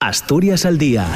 Asturias al día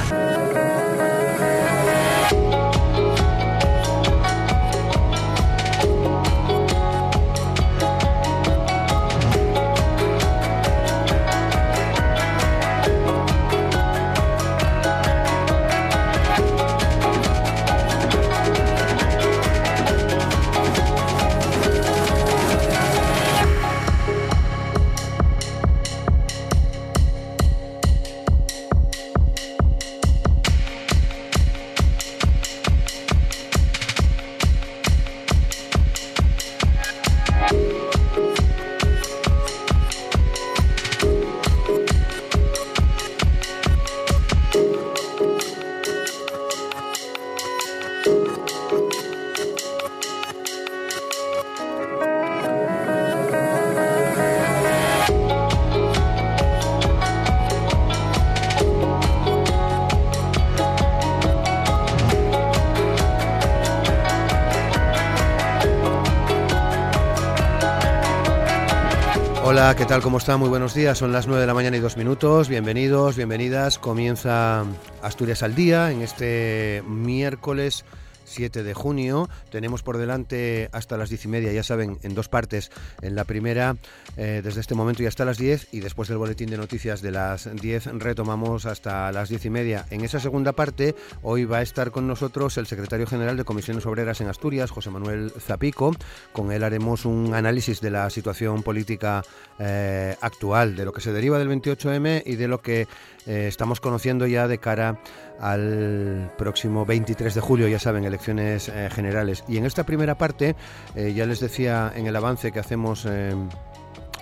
tal? ¿Cómo está? Muy buenos días. Son las 9 de la mañana y dos minutos. Bienvenidos, bienvenidas. Comienza Asturias al Día en este miércoles 7 de junio. Tenemos por delante hasta las 10 y media, ya saben, en dos partes. En la primera, eh, desde este momento y hasta las 10, y después del boletín de noticias de las 10 retomamos hasta las 10 y media. En esa segunda parte, hoy va a estar con nosotros el secretario general de Comisiones Obreras en Asturias, José Manuel Zapico. Con él haremos un análisis de la situación política eh, actual, de lo que se deriva del 28M y de lo que eh, estamos conociendo ya de cara al próximo 23 de julio, ya saben, eh, generales. Y en esta primera parte, eh, ya les decía en el avance que hacemos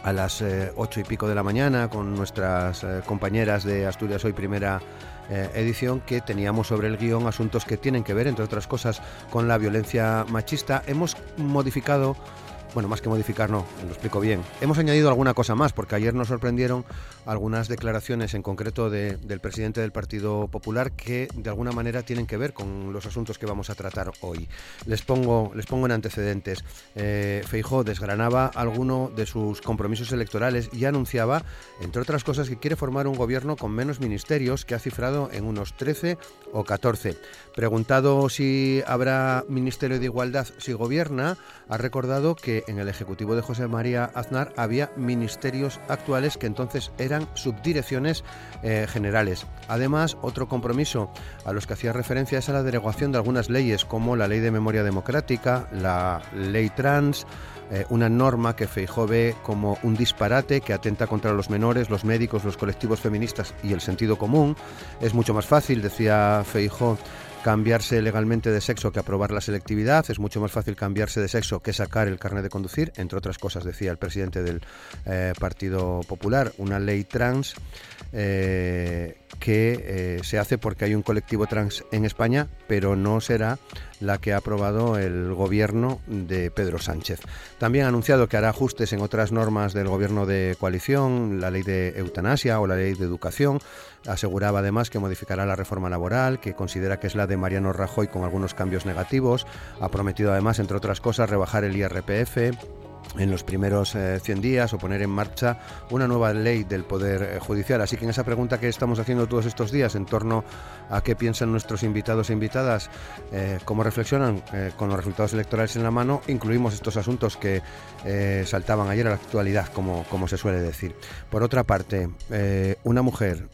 a las ocho y pico de la mañana con nuestras compañeras de Asturias Hoy Primera edición que teníamos sobre el guion asuntos que tienen que ver, entre otras cosas, con la violencia machista. Hemos modificado bueno, más que modificar, no, lo explico bien. Hemos añadido alguna cosa más, porque ayer nos sorprendieron algunas declaraciones en concreto del presidente del Partido Popular que de alguna manera tienen que ver con los asuntos que vamos a tratar hoy. Les pongo, les pongo en antecedentes. Eh, Feijó desgranaba alguno de sus compromisos electorales y anunciaba, entre otras cosas, que quiere formar un gobierno con menos ministerios, que ha cifrado en unos 13 o 14. Preguntado si habrá Ministerio de Igualdad si gobierna, ha recordado que en el Ejecutivo de José María Aznar había ministerios actuales que entonces eran subdirecciones eh, generales. Además, otro compromiso a los que hacía referencia es a la derogación de algunas leyes como la Ley de Memoria Democrática, la Ley Trans, eh, una norma que Feijó ve como un disparate que atenta contra los menores, los médicos, los colectivos feministas y el sentido común. Es mucho más fácil, decía Feijó, cambiarse legalmente de sexo que aprobar la selectividad, es mucho más fácil cambiarse de sexo que sacar el carnet de conducir, entre otras cosas decía el presidente del eh, Partido Popular, una ley trans eh, que eh, se hace porque hay un colectivo trans en España, pero no será la que ha aprobado el gobierno de Pedro Sánchez. También ha anunciado que hará ajustes en otras normas del gobierno de coalición, la ley de eutanasia o la ley de educación. Aseguraba además que modificará la reforma laboral, que considera que es la de Mariano Rajoy con algunos cambios negativos. Ha prometido además, entre otras cosas, rebajar el IRPF en los primeros 100 eh, días o poner en marcha una nueva ley del Poder eh, Judicial. Así que en esa pregunta que estamos haciendo todos estos días en torno a qué piensan nuestros invitados e invitadas, eh, cómo reflexionan con los resultados electorales en la mano, incluimos estos asuntos que saltaban ayer a la actualidad, como, como se suele decir. Por otra parte, una mujer,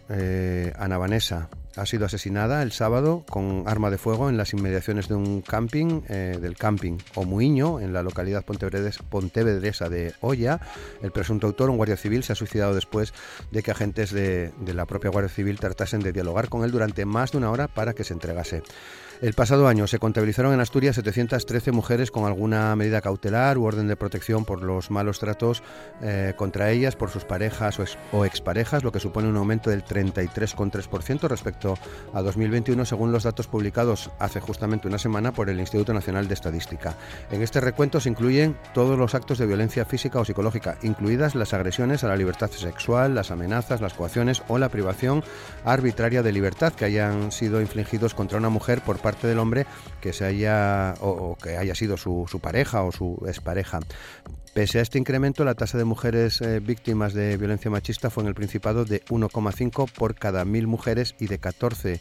Ana Vanessa, ha sido asesinada el sábado con arma de fuego en las inmediaciones de un camping, eh, del camping Omuiño, en la localidad pontevedresa de Olla. El presunto autor, un guardia civil, se ha suicidado después de que agentes de, de la propia Guardia Civil tratasen de dialogar con él durante más de una hora para que se entregase. El pasado año se contabilizaron en Asturias 713 mujeres con alguna medida cautelar u orden de protección por los malos tratos eh, contra ellas por sus parejas o, exparejas, lo que supone un aumento del 33,3% respecto a 2021 según los datos publicados hace justamente una semana por el Instituto Nacional de Estadística. En este recuento se incluyen todos los actos de violencia física o psicológica, incluidas las agresiones a la libertad sexual, las amenazas, las coacciones o la privación arbitraria de libertad que hayan sido infligidos contra una mujer por parte del hombre que se haya o, que haya sido su, pareja o su expareja. Pese a este incremento, la tasa de mujeres eh, víctimas de violencia machista fue en el Principado de 1,5 por cada mil mujeres y de 14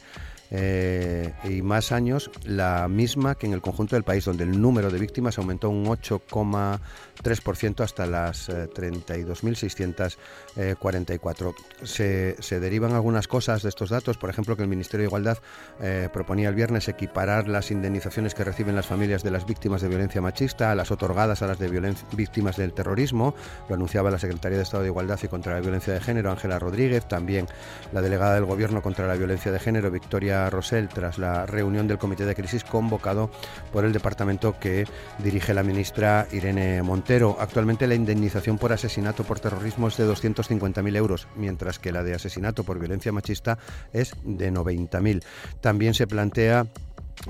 eh, y más años la misma que en el conjunto del país, donde el número de víctimas aumentó un 8,3% hasta las 32.644. Eh, se, derivan algunas cosas de estos datos, por ejemplo, que el Ministerio de Igualdad eh, proponía el viernes equiparar las indemnizaciones que reciben las familias de las víctimas de violencia machista a las otorgadas a las de víctimas del terrorismo. Lo anunciaba la Secretaría de Estado de Igualdad y contra la Violencia de Género, Ángela Rodríguez, también la delegada del Gobierno contra la Violencia de Género, Victoria Rosell tras la reunión del Comité de Crisis convocado por el departamento que dirige la ministra Irene Montero. Actualmente la indemnización por asesinato por terrorismo es de 250.000 euros, mientras que la de asesinato por violencia machista es de 90.000. También se plantea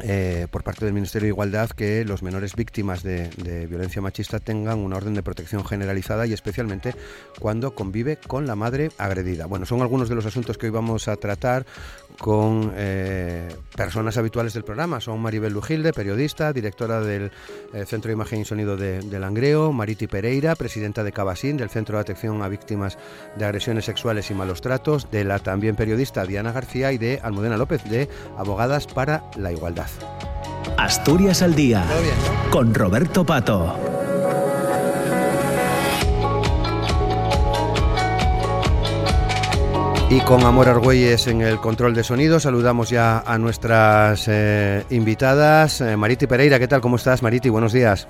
eh, por parte del Ministerio de Igualdad que los menores víctimas de, violencia machista tengan una orden de protección generalizada y especialmente cuando convive con la madre agredida. Bueno, son algunos de los asuntos que hoy vamos a tratar con eh, personas habituales del programa. Son Maribel Lujilde, periodista, directora del eh, Centro de Imagen y Sonido de, Langreo, Mariti Pereira, presidenta de Cabasín, del Centro de Atención a Víctimas de Agresiones Sexuales y Malos Tratos, de la también periodista Diana García y de Almudena López, de Abogadas para la Igualdad. Asturias al Día, con Roberto Pato. Y con Amor Argüelles en el control de sonido, saludamos ya a nuestras eh, invitadas. Eh, Mariti Pereira, ¿qué tal? ¿Cómo estás, Mariti? Buenos días.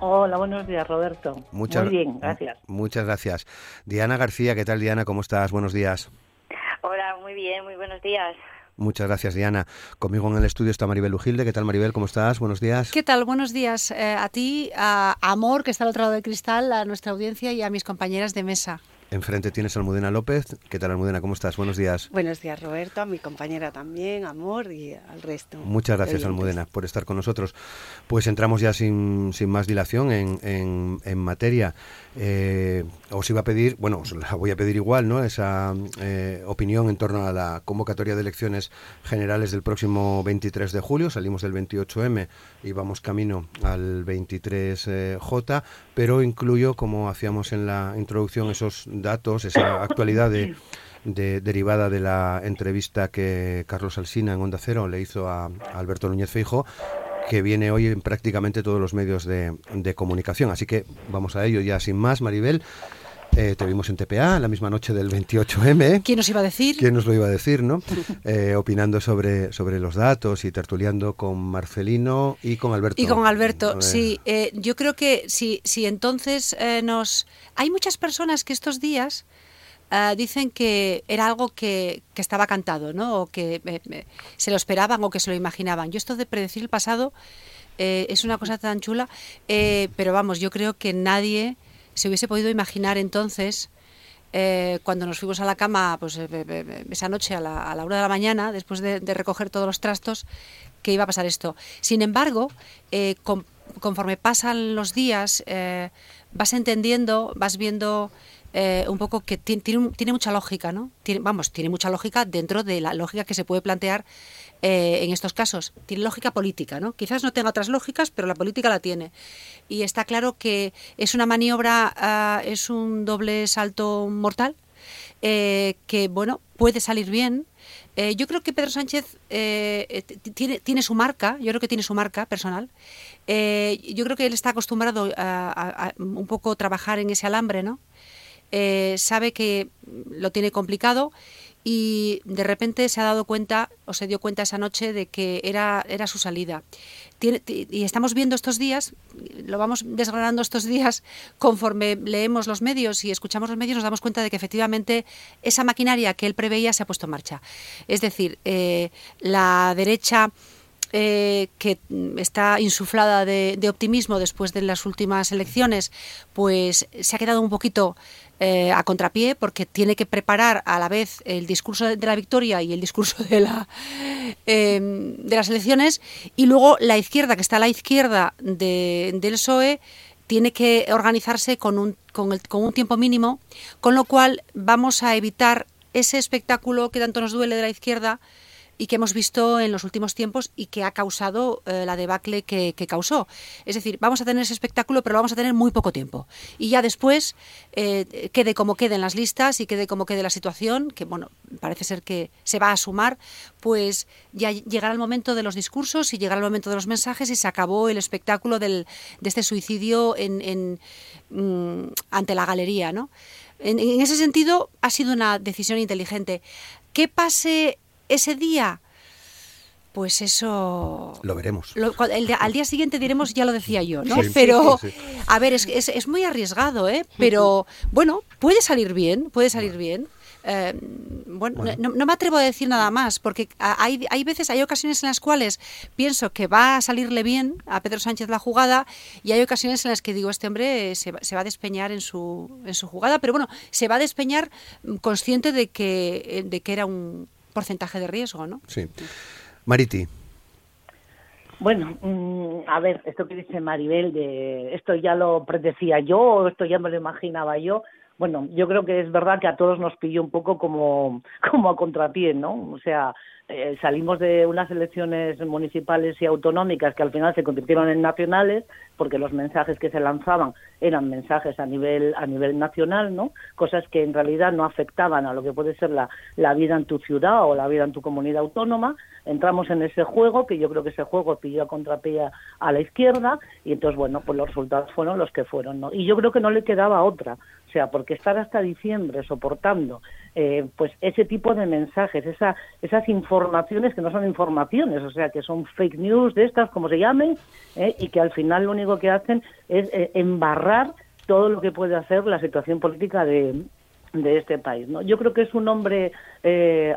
Hola, buenos días, Roberto. Muchas, Muy bien, gracias. Muchas gracias. Diana García, ¿qué tal, Diana? ¿Cómo estás? Buenos días. Hola, muy bien, muy buenos días. Muchas gracias, Diana. Conmigo en el estudio está Maribel Ujilde. ¿Qué tal, Maribel? ¿Cómo estás? Buenos días. ¿Qué tal? Buenos días eh, a ti, a Amor, que está al otro lado del cristal, a nuestra audiencia y a mis compañeras de mesa. Enfrente tienes a Almudena López. ¿Qué tal, Almudena? ¿Cómo estás? Buenos días. Buenos días, Roberto, a mi compañera también, Amor y al resto. Muchas gracias, Almudena, por estar con nosotros. Pues entramos ya sin, sin más dilación en, en, en materia. Eh, os iba a pedir, bueno, os la voy a pedir igual, ¿no? Esa eh, opinión en torno a la convocatoria de elecciones generales del próximo 23 de julio. Salimos del 28M y vamos camino al 23J, pero incluyo, como hacíamos en la introducción, esos datos, esa actualidad de, derivada de la entrevista que Carlos Alsina en Onda Cero le hizo a, a Alberto Núñez Feijo que viene hoy en prácticamente todos los medios de, comunicación. Así que vamos a ello ya sin más, Maribel. Eh, te vimos en TPA la misma noche del 28M. ¿Quién nos iba a decir? ¿Quién nos lo iba a decir, no? Eh, opinando sobre, sobre los datos y tertuleando con Marcelino y con Alberto. Y con Alberto, sí. Eh, yo creo que si, si entonces nos... Hay muchas personas que estos días dicen que era algo que, estaba cantado, ¿no? O que eh, se lo esperaban o que se lo imaginaban. Yo esto de predecir el pasado eh, es una cosa tan chula, eh, pero vamos, yo creo que nadie se hubiese podido imaginar entonces, cuando nos fuimos a la cama pues, esa noche a la, a hora de la mañana, después de, recoger todos los trastos, que iba a pasar esto. Sin embargo, conforme pasan los días, vas entendiendo, vas viendo eh, un poco que tiene, tiene, mucha lógica, ¿no? Tiene, vamos, tiene mucha lógica dentro de la lógica que se puede plantear eh, en estos casos. Tiene lógica política, ¿no? Quizás no tenga otras lógicas, pero la política la tiene. Y está claro que es una maniobra, ah, es un doble salto mortal, eh, que, bueno, puede salir bien, yo creo que Pedro Sánchez tiene, tiene, su marca, yo creo que tiene su marca personal. yo creo que él está acostumbrado a, a, un poco trabajar en ese alambre, ¿no? Eh, sabe que lo tiene complicado y de repente se ha dado cuenta o se dio cuenta esa noche de que era, era su salida. y estamos viendo estos días, lo vamos desgranando estos días conforme leemos los medios y escuchamos los medios, nos damos cuenta de que efectivamente esa maquinaria que él preveía se ha puesto en marcha. Es decir, eh, la derecha... Eh, que está insuflada de, de, optimismo después de las últimas elecciones, pues se ha quedado un poquito eh, a contrapié porque tiene que preparar a la vez el discurso de la victoria y el discurso de, la, em, de las elecciones y luego la izquierda, que está a la izquierda del PSOE, tiene que organizarse con un, con, el, con un tiempo mínimo, con lo cual vamos a evitar ese espectáculo que tanto nos duele de la izquierda, y que hemos visto en los últimos tiempos y que ha causado eh, la debacle que, causó. Es decir, vamos a tener ese espectáculo, pero lo vamos a tener muy poco tiempo. Y ya después, eh, quede como quede en las listas y quede como quede la situación, que bueno, parece ser que se va a sumar, pues ya llegará el momento de los discursos y llegará el momento de los mensajes y se acabó el espectáculo del, de este suicidio en, mm, ante la galería. ¿no? En, en ese sentido, ha sido una decisión inteligente. ¿Qué pase ese día, pues eso... Lo veremos. al día siguiente diremos, ya lo decía yo, ¿no? pero, a ver, es, es, muy arriesgado, ¿eh? Pero, bueno, puede salir bien, puede salir bien. Eh, bueno, No, me atrevo a decir nada más, porque hay, hay veces, hay ocasiones en las cuales pienso que va a salirle bien a Pedro Sánchez la jugada y hay ocasiones en las que digo, este hombre se, se va a despeñar en su, en su jugada, pero bueno, se va a despeñar consciente de que, de que era un, porcentaje de riesgo, ¿no? Sí. Mariti. Bueno, mm, a ver, esto que dice Maribel, de esto ya lo predecía yo, o esto ya me lo imaginaba yo. Bueno, yo creo que es verdad que a todos nos pilló un poco como, como a contrapié, ¿no? O sea, eh, salimos de unas elecciones municipales y autonómicas que al final se convirtieron en nacionales porque los mensajes que se lanzaban eran mensajes a nivel a nivel nacional, ¿no? Cosas que en realidad no afectaban a lo que puede ser la, la vida en tu ciudad o la vida en tu comunidad autónoma. Entramos en ese juego, que yo creo que ese juego pilló a contrapié a la izquierda, y entonces, bueno, pues los resultados fueron los que fueron, ¿no? Y yo creo que no le quedaba otra. O sea, porque estar hasta diciembre soportando eh, pues ese tipo de mensajes, esa, esas informaciones que no son informaciones, o sea, que son fake news de estas, como se llamen, eh, y que al final lo único que hacen es eh, embarrar todo lo que puede hacer la situación política de, de este país. ¿no? Yo creo que es un hombre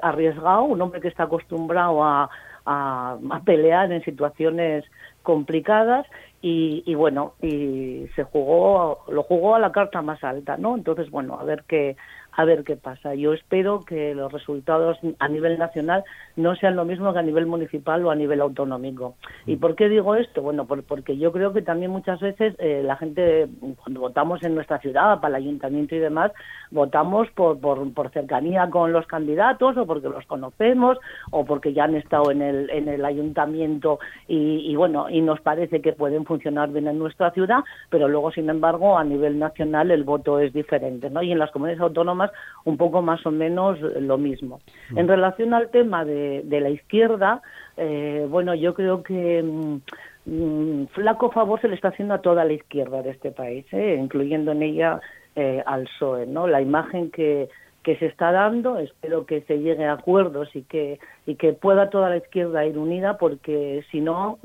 arriesgado, un hombre que está acostumbrado a, a, a, pelear en situaciones complicadas y, y, bueno y se jugó lo jugó a la carta más alta no entonces bueno a ver qué a ver qué pasa. Yo espero que los resultados a nivel nacional no sean lo mismo que a nivel municipal o a nivel autonómico. ¿Y mm. por qué digo esto? Bueno, porque yo creo que también muchas veces eh, la gente, cuando votamos en nuestra ciudad, para el ayuntamiento y demás, votamos por, por, por, cercanía con los candidatos o porque los conocemos o porque ya han estado en el, en el ayuntamiento y, y bueno, y nos parece que pueden funcionar bien en nuestra ciudad, pero luego, sin embargo, a nivel nacional el voto es diferente, ¿no? Y en las comunidades autónomas un poco más o menos lo mismo. Mm. En relación al tema de, la izquierda, eh, bueno, yo creo que mm, mm, flaco favor se le está haciendo a toda la izquierda de este país, ¿eh? incluyendo en ella eh, al PSOE, ¿no? La imagen que, que se está dando, espero que se llegue a acuerdos y que, y que pueda toda la izquierda ir unida, porque si no,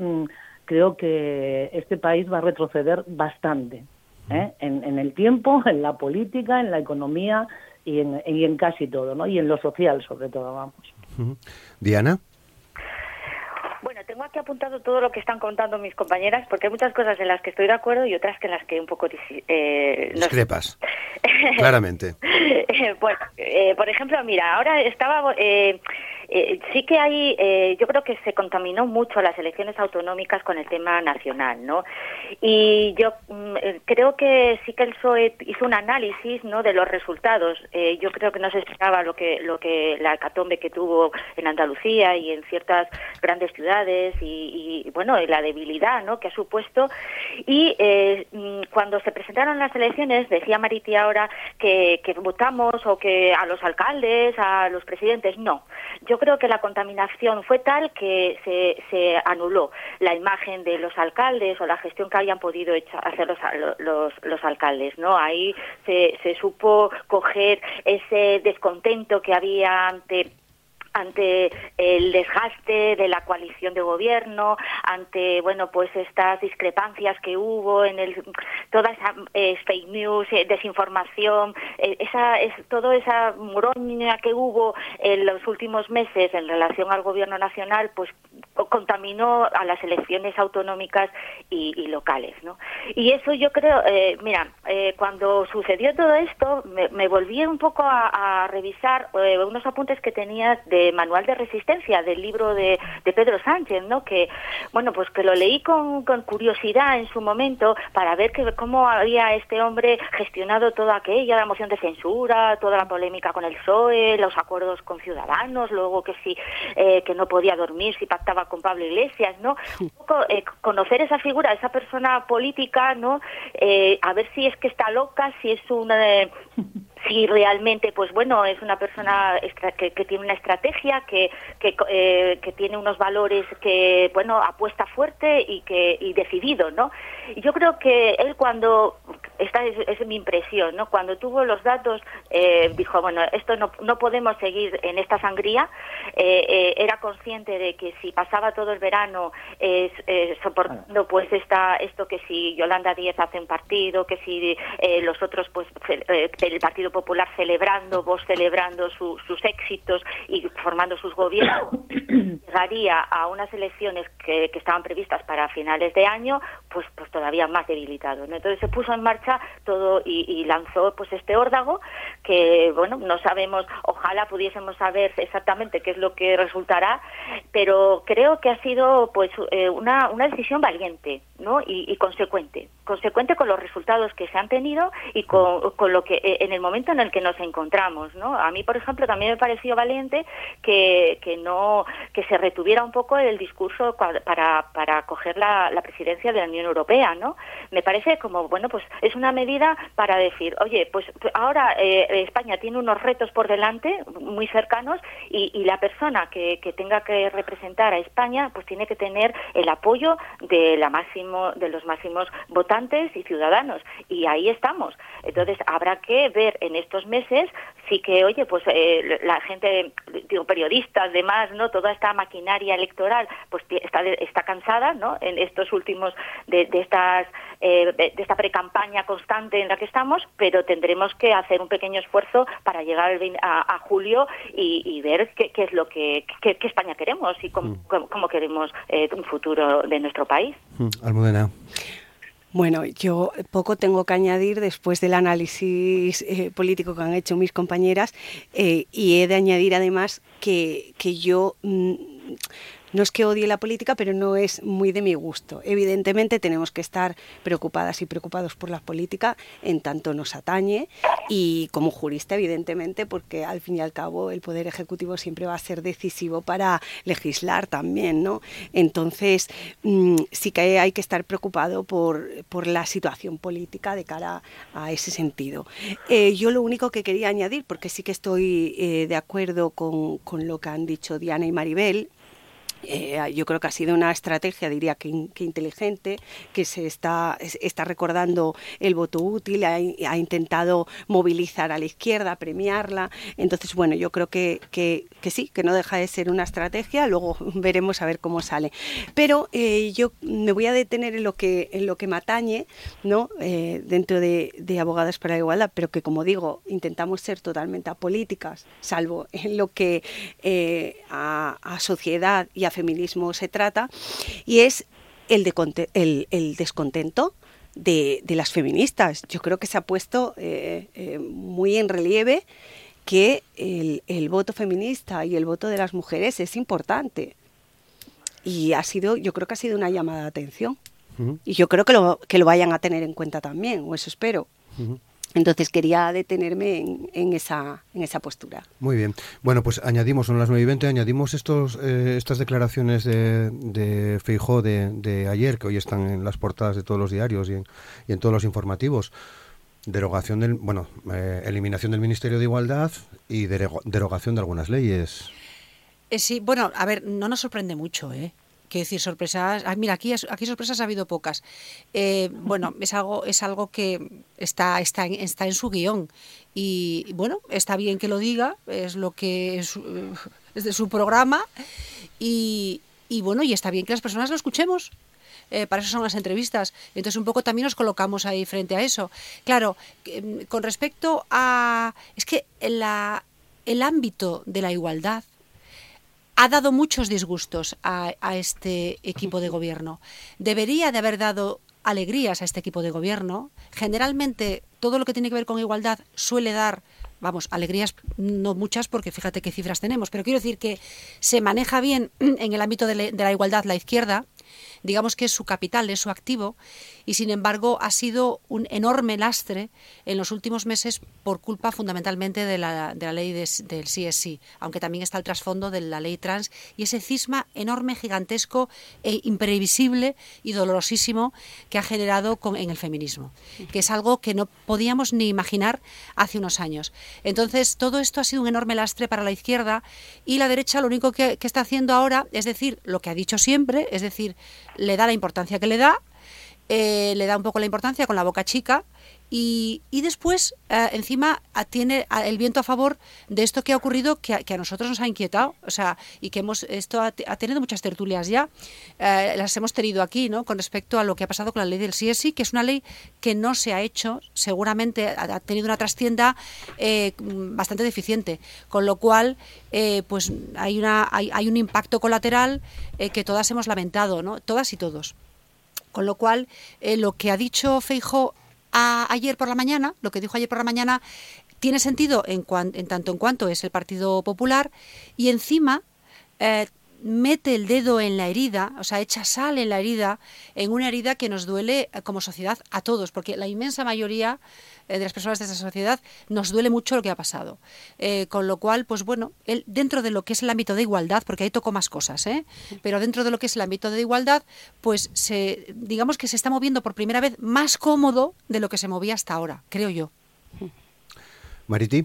creo que este país va a retroceder bastante. En, en, el tiempo, en la política, en la economía y en, y en casi todo, ¿no? Y en lo social, sobre todo, vamos. Diana. Bueno, tengo aquí apuntado todo lo que están contando mis compañeras, porque hay muchas cosas en las que estoy de acuerdo y otras que en las que un poco... Eh, Discrepas, claramente. bueno, eh, por ejemplo, mira, ahora estaba... Eh, eh, sí que hay, eh, yo creo que se contaminó mucho las elecciones autonómicas con el tema nacional, ¿no? Y yo mm, eh, creo que sí que el PSOE hizo un análisis, ¿no? De los resultados. yo creo que no se esperaba lo que, lo que la hecatombe que tuvo en Andalucía y en ciertas grandes ciudades y, bueno, la debilidad, ¿no? Que ha supuesto. Y mm, cuando se presentaron las elecciones, decía Mariti ahora que, que votamos o que a los alcaldes, a los presidentes, no. Yo creo que la contaminación fue tal que se, se anuló la imagen de los alcaldes o la gestión que habían podido hacer los, los, los alcaldes, ¿no? Ahí se, se supo coger ese descontento que había ante ante el desgaste de la coalición de gobierno, ante bueno pues estas discrepancias que hubo en el toda esa eh, fake news, eh, desinformación, eh, esa es toda esa muroña que hubo en los últimos meses en relación al gobierno nacional, pues contaminó a las elecciones autonómicas y, locales, ¿no? Y eso yo creo, mira, cuando sucedió todo esto, me, volví un poco a, a revisar unos apuntes que tenía de Manual de Resistencia del libro de, de, Pedro Sánchez, ¿no? Que, bueno, pues que lo leí con, con curiosidad en su momento para ver que, cómo había este hombre gestionado toda aquella, la moción de censura, toda la polémica con el PSOE, los acuerdos con Ciudadanos, luego que sí, eh, que no podía dormir si pactaba con Pablo Iglesias, ¿no? Un poco eh, conocer esa figura, esa persona política, ¿no? Eh, a ver si es que está loca, si es una si realmente, pues bueno, es una persona que, tiene una estrategia, que, que, eh, que, tiene unos valores que, bueno, apuesta fuerte y que y decidido, ¿no? Yo creo que él cuando, esta es, es mi impresión, ¿no? Cuando tuvo los datos, eh, dijo, bueno, esto no, no podemos seguir en esta sangría, eh, eh, era consciente de que si pasaba todo el verano eh, soportando pues esta, esto que si Yolanda Díez hace un partido, que si los otros pues el Partido Popular celebrando, vos celebrando sus éxitos y formando sus gobiernos, llegaría a unas elecciones que, que, estaban previstas para finales de año, pues, pues todavía más debilitado. ¿no? Entonces se puso en marcha todo y, y, lanzó pues este órdago que, bueno, no sabemos, ojalá pudiésemos saber exactamente qué es lo que resultará, pero creo que ha sido pues eh, una, una decisión valiente ¿no? y, y consecuente consecuente con los resultados que se han tenido y con, con, lo que eh, en el momento en el que nos encontramos, ¿no? A mí, por ejemplo, también me pareció valiente que, que no que se retuviera un poco el discurso para para coger la, la presidencia de la Unión Europea, ¿no? Me parece como bueno, pues es una medida para decir, oye, pues ahora eh, España tiene unos retos por delante muy cercanos y, la persona que, que tenga que representar a España, pues tiene que tener el apoyo de la máximo de los máximos votantes y ciudadanos y ahí estamos entonces habrá que ver en estos meses sí que oye pues eh, la gente digo periodistas demás no toda esta maquinaria electoral pues está está cansada no en estos últimos de, de estas eh, de, esta precampaña constante en la que estamos pero tendremos que hacer un pequeño esfuerzo para llegar a, a julio y, y, ver qué, qué es lo que qué, qué, España queremos y cómo, mm. cómo, cómo queremos eh, un futuro de nuestro país mm. Almudena bueno, yo poco tengo que añadir después del análisis eh, político que han hecho mis compañeras eh, y he de añadir además que, que yo... Mmm, no es que odie la política, pero no es muy de mi gusto. Evidentemente tenemos que estar preocupadas y preocupados por la política en tanto nos atañe y como jurista, evidentemente, porque al fin y al cabo el Poder Ejecutivo siempre va a ser decisivo para legislar también, ¿no? Entonces, mmm, sí que hay que estar preocupado por, por, la situación política de cara a ese sentido. Eh, yo lo único que quería añadir, porque sí que estoy eh, de acuerdo con, con lo que han dicho Diana y Maribel, eh, yo creo que ha sido una estrategia, diría que, que inteligente, que se está, está, recordando el voto útil, ha, intentado movilizar a la izquierda, premiarla. Entonces, bueno, yo creo que, que, que, sí, que no deja de ser una estrategia, luego veremos a ver cómo sale. Pero eh, yo me voy a detener en lo que, en lo que me atañe, ¿no? Eh, dentro de, de Abogadas para la Igualdad, pero que, como digo, intentamos ser totalmente apolíticas, salvo en lo que a, a sociedad y a feminismo se trata, y es el, de, el, el descontento de, de, las feministas. Yo creo que se ha puesto eh, eh, muy en relieve que el, el, voto feminista y el voto de las mujeres es importante. Y ha sido, yo creo que ha sido una llamada de atención. Uh -huh. Y yo creo que lo, que lo vayan a tener en cuenta también, o eso espero. Uh -huh. Entonces quería detenerme en, en, esa, en esa postura. Muy bien. Bueno, pues añadimos, son las 9 y 20, añadimos estos, eh, estas declaraciones de, de Feijó de, de, ayer, que hoy están en las portadas de todos los diarios y en, y en todos los informativos. Derogación del, bueno, eh, eliminación del Ministerio de Igualdad y derogación de algunas leyes. Eh, sí, bueno, a ver, no nos sorprende mucho, ¿eh? Quiero decir, sorpresas. Ah, mira, aquí, aquí sorpresas ha habido pocas. Eh, bueno, es algo, es algo que está, está, en, está en su guion. Y bueno, está bien que lo diga, es lo que es, es de su programa. Y, y, bueno, y está bien que las personas lo escuchemos. Eh, para eso son las entrevistas. Entonces, un poco también nos colocamos ahí frente a eso. Claro, con respecto a. Es que la, el ámbito de la igualdad ha dado muchos disgustos a, este equipo de gobierno. Debería de haber dado alegrías a este equipo de gobierno. Generalmente todo lo que tiene que ver con igualdad suele dar vamos, alegrías no muchas porque fíjate qué cifras tenemos, pero quiero decir que se maneja bien en el ámbito de la igualdad la izquierda, digamos que es su capital, es su activo, y sin embargo ha sido un enorme lastre en los últimos meses por culpa fundamentalmente de la, de la ley del CSI, aunque también está el trasfondo de la ley trans y ese cisma enorme, gigantesco e imprevisible y dolorosísimo que ha generado en el feminismo, que es algo que no podíamos ni imaginar hace unos años. Entonces, todo esto ha sido un enorme lastre para la izquierda y la derecha lo único que, que está haciendo ahora es decir lo que ha dicho siempre, es decir, le da la importancia que le da, eh, le da un poco la importancia con la boca chica y, y después eh, encima tiene el viento a favor de esto que ha ocurrido que a, nosotros nos ha inquietado o sea y que hemos esto ha, tenido muchas tertulias ya eh, las hemos tenido aquí no con respecto a lo que ha pasado con la ley del CSI que es una ley que no se ha hecho seguramente ha, tenido una trastienda bastante deficiente con lo cual pues hay una hay, hay un impacto colateral que todas hemos lamentado no todas y todos. Con lo cual, eh, lo que ha dicho Feijo ayer por la mañana, lo que dijo ayer por la mañana, tiene sentido en, en tanto en cuanto es el Partido Popular y encima eh, mete el dedo en la herida, o sea, echa sal en la herida, en una herida que nos duele eh, como sociedad a todos, porque la inmensa mayoría eh, de las personas de esa sociedad nos duele mucho lo que ha pasado. Eh, con lo cual, pues bueno, él, dentro de lo que es el ámbito de igualdad, porque ahí tocó más cosas, ¿eh? pero dentro de lo que es el ámbito de igualdad, pues se, digamos que se está moviendo por primera vez más cómodo de lo que se movía hasta ahora, creo yo. Mariti.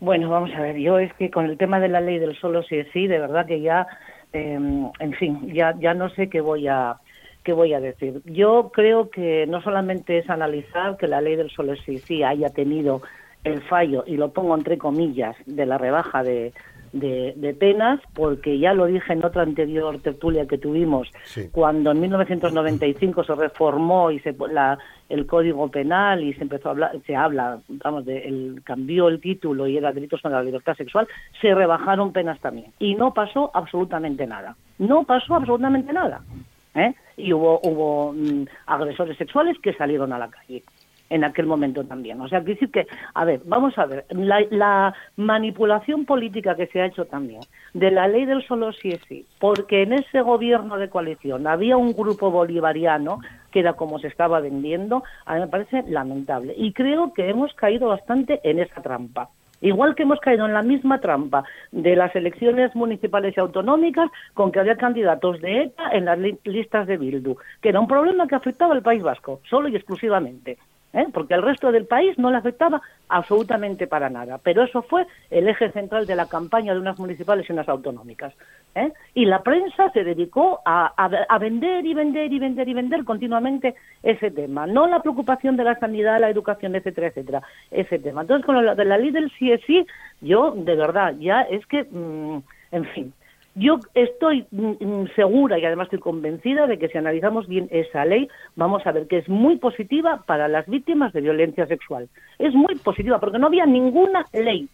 Bueno, vamos a ver, yo es que con el tema de la ley del solo sí es sí, de verdad que ya, em, en fin, ya, ya no sé qué voy a qué voy a decir. Yo creo que no solamente es analizar que la ley del solo sí sí haya tenido el fallo, y lo pongo entre comillas, de la rebaja de, de, penas, porque ya lo dije en otra anterior tertulia que tuvimos, cuando en 1995 se reformó y se la, el Código Penal y se empezó a hablar, se habla, vamos, de, el, cambió el título y era delitos contra la libertad sexual, se rebajaron penas también. Y no pasó absolutamente nada. No pasó absolutamente nada. ¿eh? Y hubo, hubo mm, agresores sexuales que salieron a la calle en aquel momento también. O sea, quiere decir que, a ver, vamos a ver, la, manipulación política que se ha hecho también de la ley del solo sí es sí, porque en ese gobierno de coalición había un grupo bolivariano que era como se estaba vendiendo, a mí me parece lamentable. Y creo que hemos caído bastante en esa trampa. Igual que hemos caído en la misma trampa de las elecciones municipales y autonómicas con que había candidatos de ETA en las listas de Bildu, que era un problema que afectaba al País Vasco, solo y exclusivamente. ¿Eh? porque al resto del país no le afectaba absolutamente para nada. Pero eso fue el eje central de la campaña de unas municipales y unas autonómicas. ¿eh? Y la prensa se dedicó a, vender y vender y vender y vender continuamente ese tema. No la preocupación de la sanidad, la educación, etcétera, etcétera, ese tema. Entonces, con lo de la ley del sí sí, yo de verdad ya es que, mm, en fin, yo estoy mm, mm, segura y además estoy convencida de que si analizamos bien esa ley, vamos a ver que es muy positiva para las víctimas de violencia sexual. Es muy positiva porque no había ninguna ley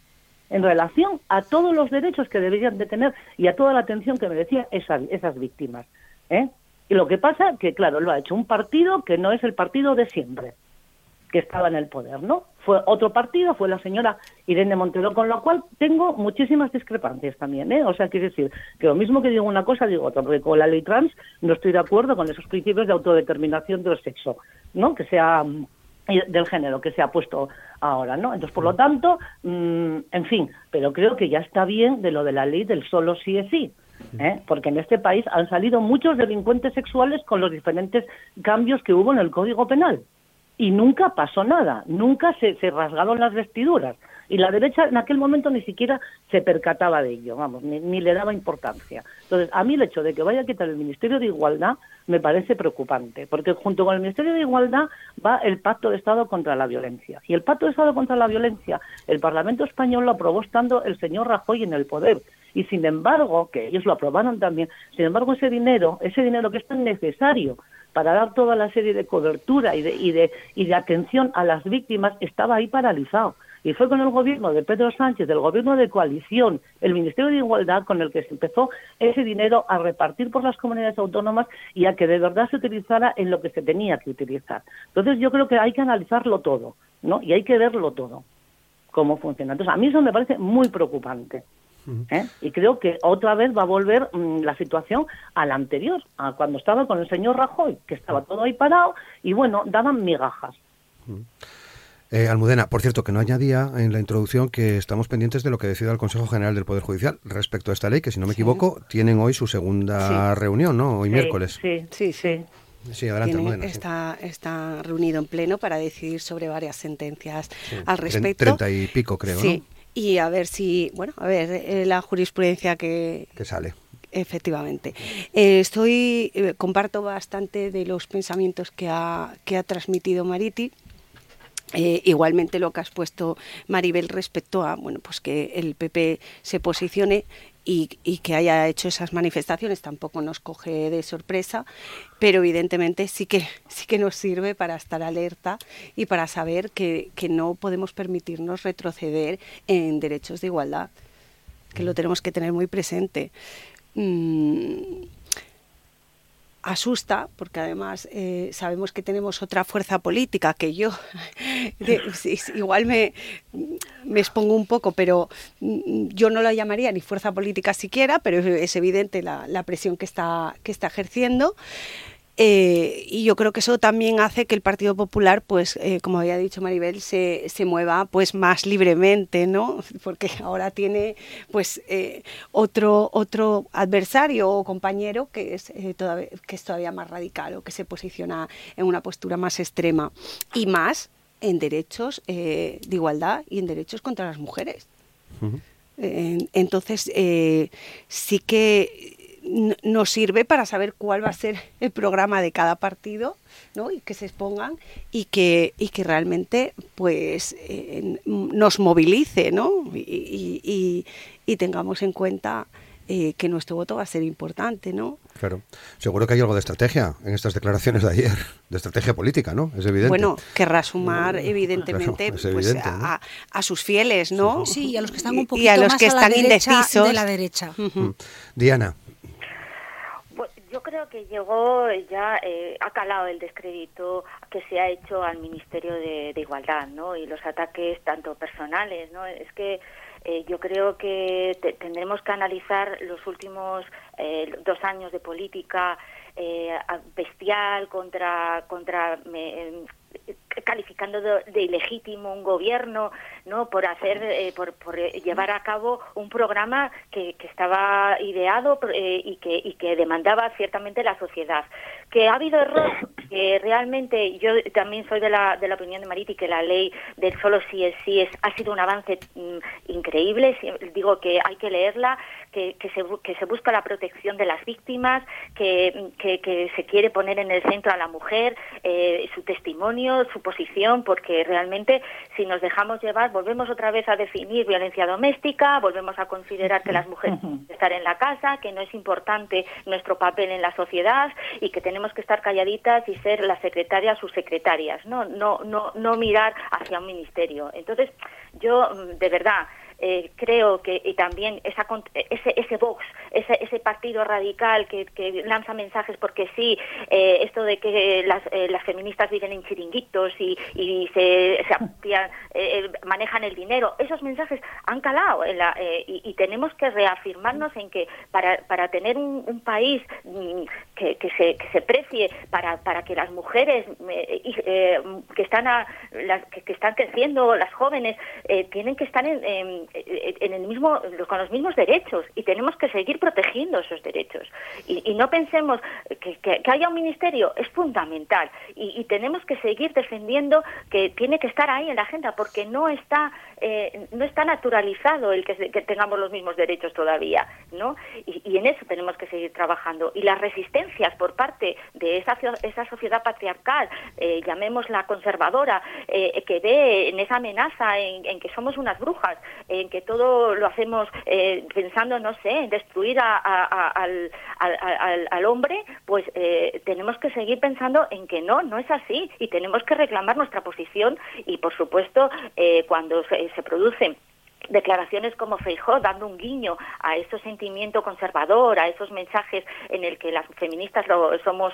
en relación a todos los derechos que deberían de tener y a toda la atención que merecían esas, esas víctimas. ¿eh? Y lo que pasa que, claro, lo ha hecho un partido que no es el partido de siempre que estaba en el poder, ¿no? Fue otro partido, fue la señora Irene Montero, con lo cual tengo muchísimas discrepancias también, ¿eh? O sea, quiere decir que lo mismo que digo una cosa, digo otra, porque con la ley trans no estoy de acuerdo con esos principios de autodeterminación del sexo, ¿no? Que sea mm, del género que se ha puesto ahora, ¿no? Entonces, por lo tanto, mm, en fin, pero creo que ya está bien de lo de la ley del solo sí es sí, ¿eh? porque en este país han salido muchos delincuentes sexuales con los diferentes cambios que hubo en el Código Penal y nunca pasó nada, nunca se, se, rasgaron las vestiduras. Y la derecha en aquel momento ni siquiera se percataba de ello, vamos, ni, le daba importancia. Entonces, a mí el hecho de que vaya a quitar el Ministerio de Igualdad me parece preocupante, porque junto con el Ministerio de Igualdad va el Pacto de Estado contra la Violencia. Y el Pacto de Estado contra la Violencia, el Parlamento español lo aprobó estando el señor Rajoy en el poder. Y sin embargo, que ellos lo aprobaron también, sin embargo ese dinero, ese dinero que es tan necesario para dar toda la serie de cobertura y de, y de, y de atención a las víctimas estaba ahí paralizado. Y fue con el gobierno de Pedro Sánchez, del gobierno de coalición, el Ministerio de Igualdad, con el que se empezó ese dinero a repartir por las comunidades autónomas y a que de verdad se utilizara en lo que se tenía que utilizar. Entonces yo creo que hay que analizarlo todo, ¿no? Y hay que verlo todo. cómo funciona. Entonces, a mí eso me parece muy preocupante. ¿Eh? Y creo que otra vez va a volver mm, la situación a la anterior, a cuando estaba con el señor Rajoy, que estaba todo ahí parado y bueno, daban migajas. Eh, Almudena, por cierto, que no añadía en la introducción que estamos pendientes de lo que decida el Consejo General del Poder Judicial respecto a esta ley, que si no me equivoco, tienen hoy su segunda reunión, ¿no? Hoy miércoles. Sí, sí, sí. Sí, adelante, Almudena, está, está reunido en pleno para decidir sobre varias sentencias al respecto. Treinta y pico, creo, sí. Y a ver si, bueno, a ver, eh, la jurisprudencia que... Que sale. Efectivamente. Eh, estoy, eh, comparto bastante de los pensamientos que ha, que ha transmitido Mariti. Igualmente lo que has puesto Maribel respecto a bueno pues que el PP se posicione y, que haya hecho esas manifestaciones tampoco nos coge de sorpresa, pero evidentemente sí que, sí que nos sirve para estar alerta y para saber que, que no podemos permitirnos retroceder en derechos de igualdad, que lo tenemos que tener muy presente. Mm, asusta, porque además eh, sabemos que tenemos otra fuerza política que yo, igual me, me expongo un poco, pero mm, yo no la llamaría ni fuerza política siquiera, pero es evidente la, la presión que está, que está ejerciendo. Eh, y yo creo que eso también hace que el Partido Popular, pues, eh, como había dicho Maribel, se, se, mueva pues más libremente, ¿no? Porque ahora tiene pues eh, otro, otro adversario o compañero que es, todavía, que es todavía más radical o que se posiciona en una postura más extrema y más en derechos de igualdad y en derechos contra las mujeres. entonces, sí que nos sirve para saber cuál va a ser el programa de cada partido ¿no? y que se expongan y que, y que realmente pues eh, nos movilice ¿no? y, y, tengamos en cuenta eh, que nuestro voto va a ser importante, ¿no? Claro. Seguro que hay algo de estrategia en estas declaraciones de ayer, de estrategia política, ¿no? Es evidente. Bueno, querrá sumar, evidentemente, pues, a, a, sus fieles, ¿no? Sí, y a los que están un poquito y a los más que están indecisos. de la derecha. Diana creo que llegó ya, eh, ha calado el descrédito que se ha hecho al Ministerio de, Igualdad, ¿no? Y los ataques tanto personales, ¿no? Es que eh, yo creo que tendremos que analizar los últimos eh, dos años de política bestial contra contra calificando de, ilegítimo un gobierno no por hacer eh, por, por, llevar a cabo un programa que, que estaba ideado eh, y que y que demandaba ciertamente la sociedad. Que ha habido errores que realmente yo también soy de la, de la opinión de Mariti que la ley del solo sí es sí es ha sido un avance mm, increíble. Digo que hay que leerla que, que, se, que se busca la protección de las víctimas que, que, se quiere poner en el centro a la mujer eh, su testimonio su posición, porque realmente si nos dejamos llevar, volvemos otra vez a definir violencia doméstica, volvemos a considerar que las mujeres tienen que estar en la casa, que no es importante nuestro papel en la sociedad y que tenemos que estar calladitas y ser las secretarias, sus secretarias, no, no, no, no mirar hacia un ministerio. Entonces, yo de verdad eh, creo que y también esa, ese, ese Vox, ese, ese partido radical que, que lanza mensajes porque sí, eh, esto de que las, eh, las feministas viven en chiringuitos y, y se, se manejan el dinero, esos mensajes han calado en la, y, tenemos que reafirmarnos en que para, para tener un, un país mm, que, que, se, que se precie, para, para que las mujeres que, están a, las, que, están creciendo, las jóvenes, tienen que estar en en el mismo, con los mismos derechos y tenemos que seguir protegiendo esos derechos. Y, no pensemos que, que, haya un ministerio, es fundamental y, tenemos que seguir defendiendo que tiene que estar ahí en la agenda porque no está, eh, no está naturalizado el que, tengamos los mismos derechos todavía. ¿no? Y, en eso tenemos que seguir trabajando. Y las resistencias por parte de esa, esa sociedad patriarcal, eh, llamémosla conservadora, eh, que ve en esa amenaza en, en que somos unas brujas, en que todo lo hacemos eh, pensando, no sé, en destruir al, hombre, pues eh, tenemos que seguir pensando en que no, no es así. Y tenemos que reclamar nuestra posición. Y, por supuesto, eh, cuando se, se producen declaraciones como Feijó dando un guiño a ese sentimiento conservador, a esos mensajes en el que las feministas somos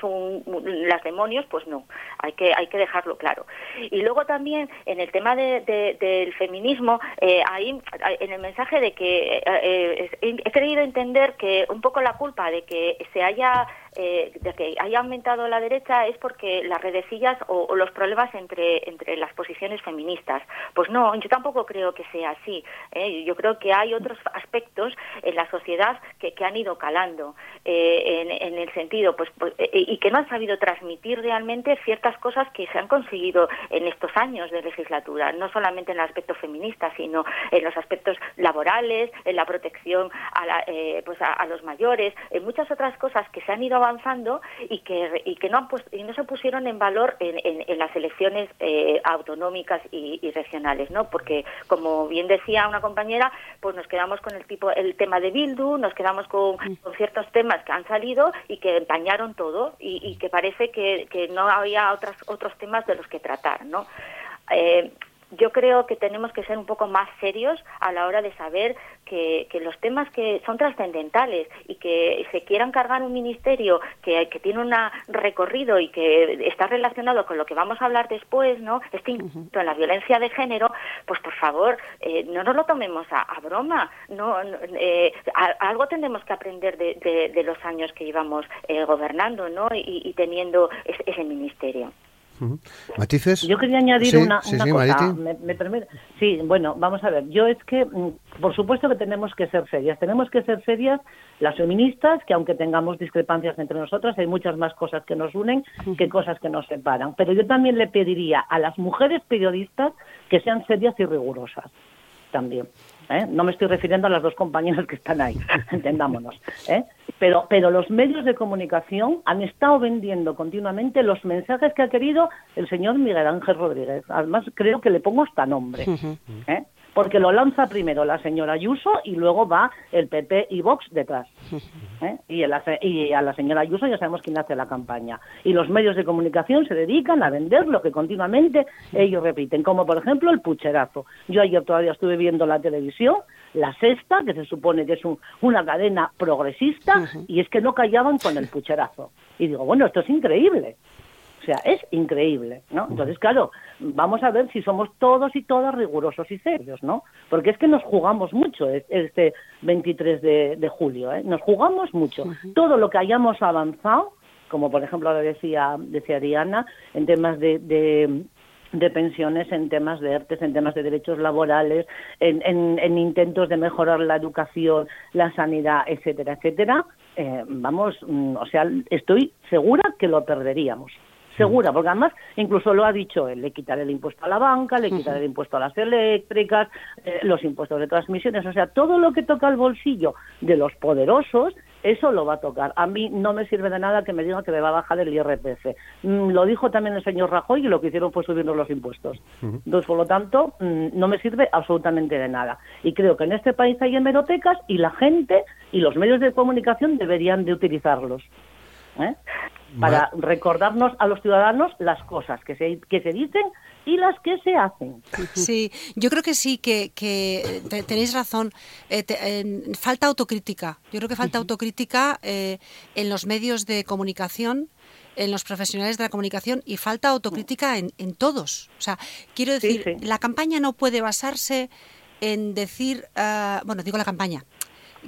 las demonios, pues no, hay que hay que dejarlo claro. Y luego también en el tema del feminismo, eh, ahí en el mensaje de que eh, eh, he creído entender que un poco la culpa de que se haya eh, de que haya aumentado la derecha es porque las redecillas o, los problemas entre, entre las posiciones feministas. Pues no, yo tampoco creo que sea así. ¿eh? Yo creo que hay otros aspectos en la sociedad que, que han ido calando eh, en, el sentido, pues, pues y que no han sabido transmitir realmente ciertas cosas que se han conseguido en estos años de legislatura, no solamente en el aspecto feminista, sino en los aspectos laborales, en la protección a, la, pues a los mayores, en muchas otras cosas que se han ido avanzando y que, y que no, pues, y no se pusieron en valor en, en, las elecciones eh, autonómicas y, regionales, ¿no? Porque, como bien decía una compañera, pues nos quedamos con el tipo el tema de Bildu, nos quedamos con, ciertos temas que han salido y que empañaron todo y, que parece que, que no había otras, otros temas de los que tratar, ¿no? Eh, yo creo que tenemos que ser un poco más serios a la hora de saber que, los temas que son trascendentales y que se quieran cargar un ministerio que, tiene un recorrido y que está relacionado con lo que vamos a hablar después, ¿no? Este impacto en la violencia de género, pues por favor, eh, no nos lo tomemos a, broma. No, eh, algo tendremos que aprender de, los años que íbamos eh, gobernando, ¿no? Y, teniendo ese ministerio. ¿Matices? Yo quería añadir una, cosa. Me, Sí, bueno, vamos a ver. Yo es que, mm, por supuesto que tenemos que ser serias. Tenemos que ser serias las feministas, que aunque tengamos discrepancias entre nosotras, hay muchas más cosas que nos unen que cosas que nos separan. Pero yo también le pediría a las mujeres periodistas que sean serias y rigurosas también. ¿Eh? No me estoy refiriendo a las dos compañeras que están ahí, entendámonos. ¿eh? Pero, pero los medios de comunicación han estado vendiendo continuamente los mensajes que ha querido el señor Miguel Ángel Rodríguez. Además, creo que le pongo hasta nombre. ¿eh? Porque lo lanza primero la señora Ayuso y luego va el PP y Vox detrás. ¿eh? Y, y, a la señora Ayuso ya sabemos quién hace la campaña. Y los medios de comunicación se dedican a vender lo que continuamente ellos repiten, como por ejemplo el pucherazo. Yo ayer todavía estuve viendo la televisión, la sexta, que se supone que es una cadena progresista, y es que no callaban con el pucherazo. Y digo, bueno, esto es increíble. O sea, es increíble, ¿no? Entonces, claro, vamos a ver si somos todos y todas rigurosos y serios, ¿no? Porque es que nos jugamos mucho este 23 de, julio, ¿eh? Nos jugamos mucho. Todo lo que hayamos avanzado, como por ejemplo ahora decía, decía Diana, en temas de, de pensiones, en temas de ERTES, en temas de derechos laborales, en, en, intentos de mejorar la educación, la sanidad, etcétera, etcétera, eh, vamos, mm, o sea, estoy segura que lo perderíamos segura, porque además incluso lo ha dicho él, le quitaré el impuesto a la banca, le quitaré el impuesto a las eléctricas, eh, los impuestos de transmisiones, o sea, todo lo que toca el bolsillo de los poderosos, eso lo va a tocar. A mí no me sirve de nada que me diga que me va a bajar el IRPF. Mm, lo dijo también el señor Rajoy y lo que hicieron fue subirnos los impuestos. Entonces, por lo tanto, mm, no me sirve absolutamente de nada. Y creo que en este país hay hemerotecas y la gente y los medios de comunicación deberían de utilizarlos. ¿eh? Para recordarnos a los ciudadanos las cosas que se, que se dicen y las que se hacen. Sí, yo creo que sí, que, que tenéis razón. Eh, falta autocrítica. Yo creo que falta autocrítica eh, en los medios de comunicación en los profesionales de la comunicación y falta autocrítica en, en todos. O sea, quiero decir, la campaña no puede basarse en decir, ah, bueno, digo la campaña,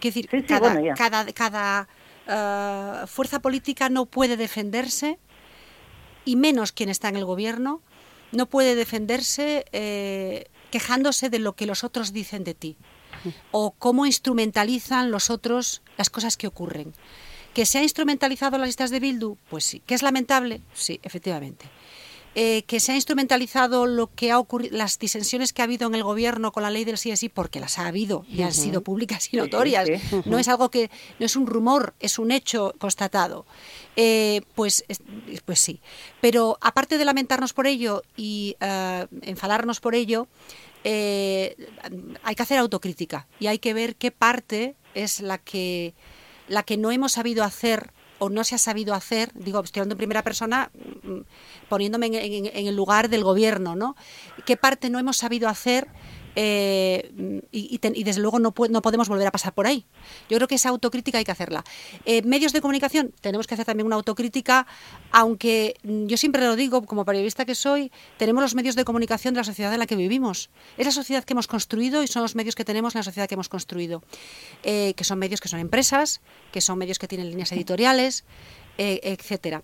quiero decir, cada, cada, cada eh, fuerza política no puede defenderse, y menos quien está en el gobierno, no puede defenderse eh, quejándose de lo que los otros dicen de ti o cómo instrumentalizan los otros las cosas que ocurren. ¿Que se ha instrumentalizado las listas de Bildu? Pues sí. ¿Que es lamentable? Sí, efectivamente. Eh, que se ha instrumentalizado lo que ha ocurrido, las disensiones que ha habido en el gobierno con la ley del sí sí, porque las ha habido y han sido públicas y notorias. No es algo que no es un rumor, es un hecho constatado. Eh, pues, pues sí. Pero aparte de lamentarnos por ello y eh, enfadarnos por ello, hay que hacer autocrítica y hay que ver qué parte es la que la que no hemos sabido hacer o no se ha sabido hacer, digo, estoy hablando en primera persona, mm, poniéndome en, el lugar del gobierno, ¿no? ¿Qué parte no hemos sabido hacer eh, y, desde luego no, no, podemos volver a pasar por ahí. Yo creo que esa autocrítica hay que hacerla. Eh, medios de comunicación, tenemos que hacer también una autocrítica, aunque yo siempre lo digo, como periodista que soy, tenemos los medios de comunicación de la sociedad en la que vivimos. Es la sociedad que hemos construido y son los medios que tenemos en la sociedad que hemos construido, eh, que son medios que son empresas, que son medios que tienen líneas editoriales, etcétera.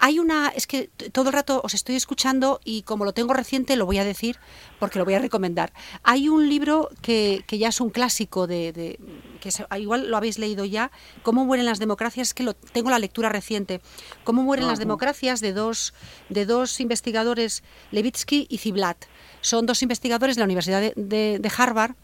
Hay una, es que todo el rato os estoy escuchando y como lo tengo reciente lo voy a decir porque lo voy a recomendar. Hay un libro que, que ya es un clásico de, que igual lo habéis leído ya, Cómo mueren las democracias, es que lo, tengo la lectura reciente. Cómo mueren las democracias de dos, de dos investigadores, Levitsky y Ziblatt. Son dos investigadores de la Universidad de Harvard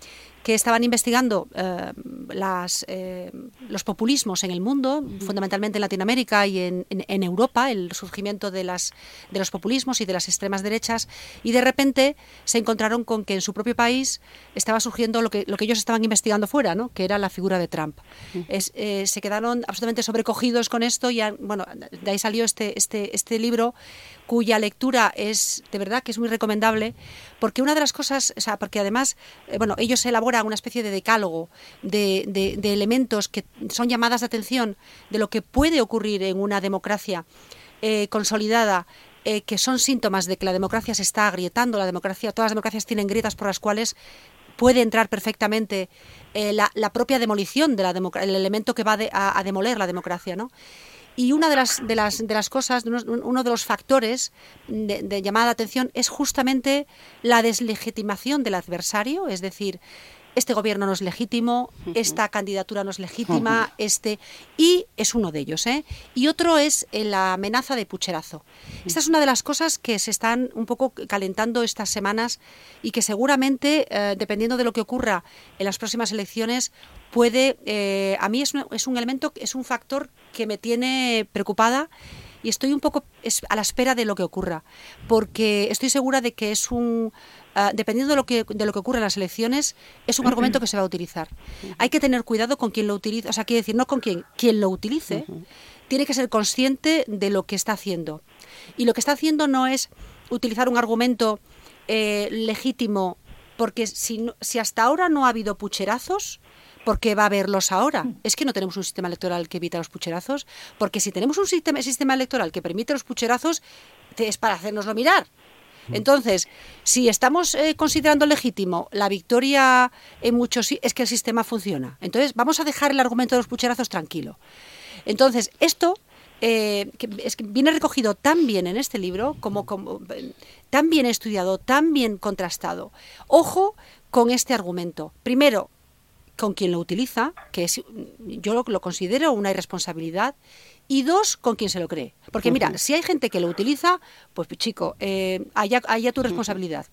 que estaban investigando eh, las, eh, los populismos en el mundo, fundamentalmente en Latinoamérica y en, en, Europa, el surgimiento de, las, de los populismos y de las extremas derechas, y de repente se encontraron con que en su propio país estaba surgiendo lo que, lo que ellos estaban investigando fuera, ¿no? que era la figura de Trump. Es, eh, se quedaron absolutamente sobrecogidos con esto y bueno, de ahí salió este, este, este libro cuya lectura es de verdad que es muy recomendable, porque una de las cosas, o sea, porque además, eh, bueno, ellos elaboran una especie de decálogo de, de, elementos que son llamadas de atención de lo que puede ocurrir en una democracia eh, consolidada eh, que son síntomas de que la democracia se está agrietando, la democracia, todas las democracias tienen grietas por las cuales puede entrar perfectamente la, propia demolición de la el elemento que va a, a, demoler la democracia, ¿no? Y una de las, de las, de las cosas, uno de los factores de, llamada de atención es justamente la deslegitimación del adversario, es decir, este gobierno no es legítimo, esta candidatura no es legítima, este y es uno de ellos, ¿eh? Y otro es eh, la amenaza de pucherazo. Esta es una de las cosas que se están un poco calentando estas semanas y que seguramente, eh, dependiendo de lo que ocurra en las próximas elecciones, puede, eh, a mí es un, es un elemento, es un factor que me tiene preocupada y estoy un poco a la espera de lo que ocurra, porque estoy segura de que es un, ah, dependiendo de lo que de lo que ocurra en las elecciones, es un argumento que se va a utilizar. Hay que tener cuidado con quien lo utiliza, o sea, quiere decir, no con quien, quien lo utilice, tiene que ser consciente de lo que está haciendo. Y lo que está haciendo no es utilizar un argumento eh, legítimo, porque si, si hasta ahora no ha habido pucherazos, ¿por qué va a haberlos ahora? Es que no tenemos un sistema electoral que evita los pucherazos, porque si tenemos un sistema, sistema electoral que permite los pucherazos, es para hacernoslo mirar. Entonces, si estamos eh, considerando legítimo la victoria en muchos es que el sistema funciona. Entonces, vamos a dejar el argumento de los pucherazos tranquilo. Entonces, esto eh, es que viene recogido tan bien en este libro, como, como tan bien estudiado, tan bien contrastado. Ojo con este argumento. Primero, con quien lo utiliza, que es, yo lo, considero una irresponsabilidad, y dos, con quien se lo cree. Porque mira, si hay gente que lo utiliza, pues chico, eh, haya, tu responsabilidad.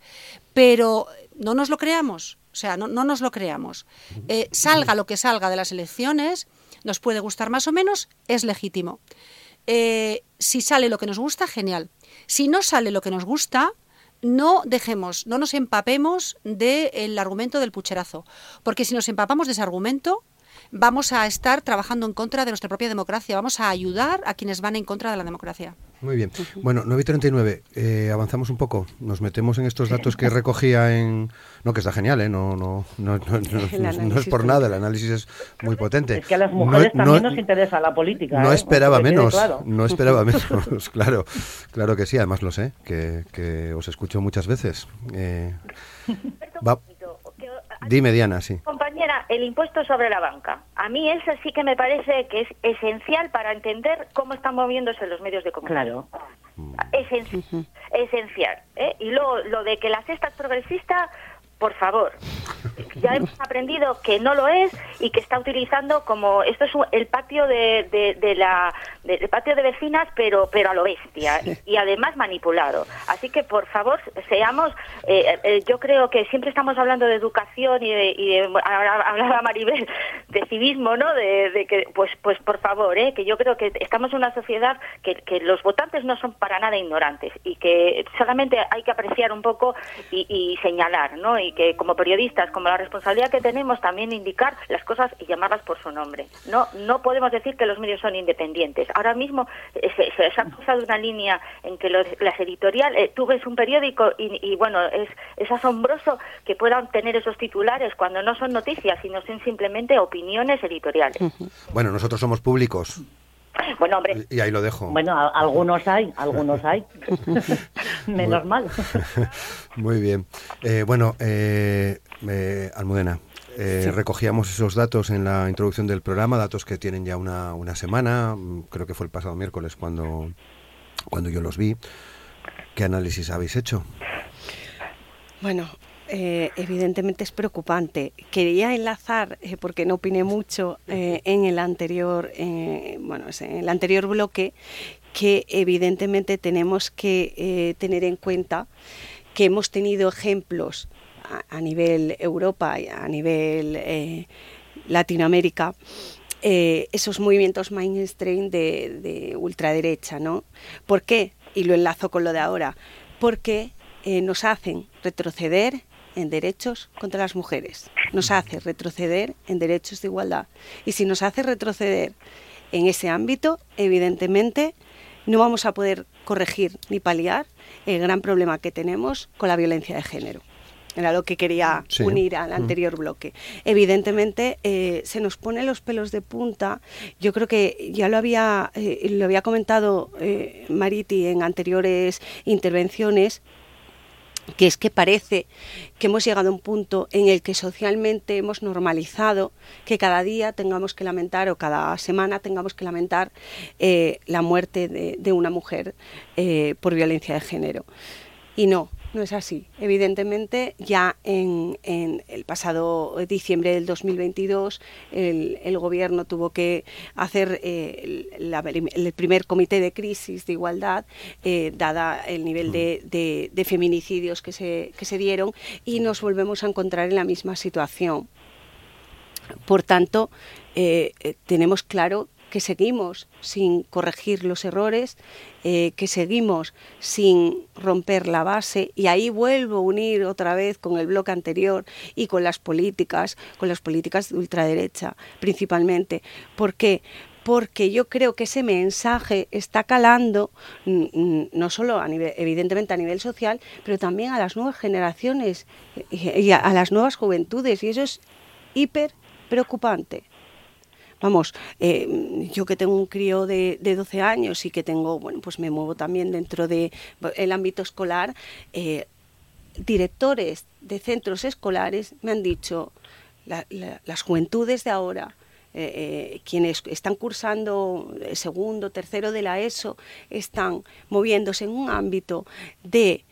Pero no nos lo creamos, o sea, no, no nos lo creamos. Eh, salga lo que salga de las elecciones, nos puede gustar más o menos, es legítimo. Eh, si sale lo que nos gusta, genial. Si no sale lo que nos gusta, no dejemos, no nos empapemos del argumento del pucherazo, porque si nos empapamos de ese argumento, vamos a estar trabajando en contra de nuestra propia democracia, vamos a ayudar a quienes van en contra de la democracia. Muy bien. Bueno, 9 y 39, eh, avanzamos un poco, nos metemos en estos datos que recogía en... No, que está genial, ¿eh? No, no, no, no, es por nada, el análisis es muy potente. Es que a las mujeres también nos interesa la política. No ¿eh? esperaba menos, no esperaba menos, claro, claro que sí, además lo sé, que, que os escucho muchas veces. Eh, va, Dime, Diana, sí. Compañera, el impuesto sobre la banca. A mí eso sí que me parece que es esencial para entender cómo están moviéndose los medios de comunicación. Claro. esencial. ¿eh? Y luego, lo de que la cesta es progresista, por favor. Ya hemos aprendido que no lo es y que está utilizando como esto es el patio de, de, la el patio de vecinas, pero pero a lo bestia y además manipulado. Así que por favor seamos. Eh, eh, yo creo que siempre estamos hablando de educación y de, y hablaba Maribel de civismo, ¿no? De, que pues pues por favor, ¿eh? que yo creo que estamos en una sociedad que, que los votantes no son para nada ignorantes y que solamente hay que apreciar un poco y, y señalar, ¿no? Y que como periodistas, como como la responsabilidad que tenemos también indicar las cosas y llamarlas por su nombre. No, no podemos decir que los medios son independientes. Ahora mismo eh, se, se, ha pasado una línea en que los, las editoriales, eh, tú ves un periódico y, bueno, es, es asombroso que puedan tener esos titulares cuando no son noticias, sino son simplemente opiniones editoriales. Bueno, nosotros somos públicos. Bueno, hombre. Y ahí lo dejo. Bueno, algunos hay, algunos hay. Menos mal. Muy bien. Eh, bueno, eh, eh, Almudena, eh, recogíamos esos datos en la introducción del programa, datos que tienen ya una, una semana, mm, creo que fue el pasado miércoles cuando, cuando yo los vi. ¿Qué análisis habéis hecho? Bueno, eh, evidentemente es preocupante. Quería enlazar, eh, porque no opiné mucho eh, en el anterior, bueno, en el anterior bloque, que evidentemente tenemos que tener en cuenta que hemos tenido ejemplos a, nivel Europa y a nivel Latinoamérica. esos movimientos mainstream de, de ultraderecha, ¿no? ¿Por qué? Y lo enlazo con lo de ahora. Porque nos hacen retroceder en derechos contra las mujeres, nos hace retroceder en derechos de igualdad. Y si nos hace retroceder en ese ámbito, evidentemente no vamos a poder corregir ni paliar el gran problema que tenemos con la violencia de género. Era lo que quería unir al mm. anterior bloque. Evidentemente eh, se nos ponen los pelos de punta. Yo creo que ya lo había, eh, lo había comentado eh, Mariti en anteriores intervenciones que es que parece que hemos llegado a un punto en el que socialmente hemos normalizado que cada día tengamos que lamentar o cada semana tengamos que lamentar eh, la muerte de, una mujer eh, por violencia de género. Y no, no es así. Evidentemente, ya en, el pasado diciembre del 2022, el, Gobierno tuvo que hacer eh, el primer comité de crisis de igualdad, eh, dada el nivel de, feminicidios que se, que se dieron, y nos volvemos a encontrar en la misma situación. Por tanto, eh, tenemos claro que seguimos sin corregir los errores, eh, que seguimos sin romper la base y ahí vuelvo a unir otra vez con el bloque anterior y con las políticas, con las políticas de ultraderecha principalmente. ¿Por qué? porque yo creo que ese mensaje está calando mm, mm, no solo a nivel, evidentemente a nivel social, pero también a las nuevas generaciones y a, las nuevas juventudes y eso es hiper preocupante. Vamos, eh, yo que tengo un crío de, 12 años y que tengo, bueno, pues me muevo también dentro del ámbito escolar, eh, directores de centros escolares me han dicho, las juventudes de ahora, eh, quienes están cursando segundo, tercero de la ESO, están moviéndose en un ámbito de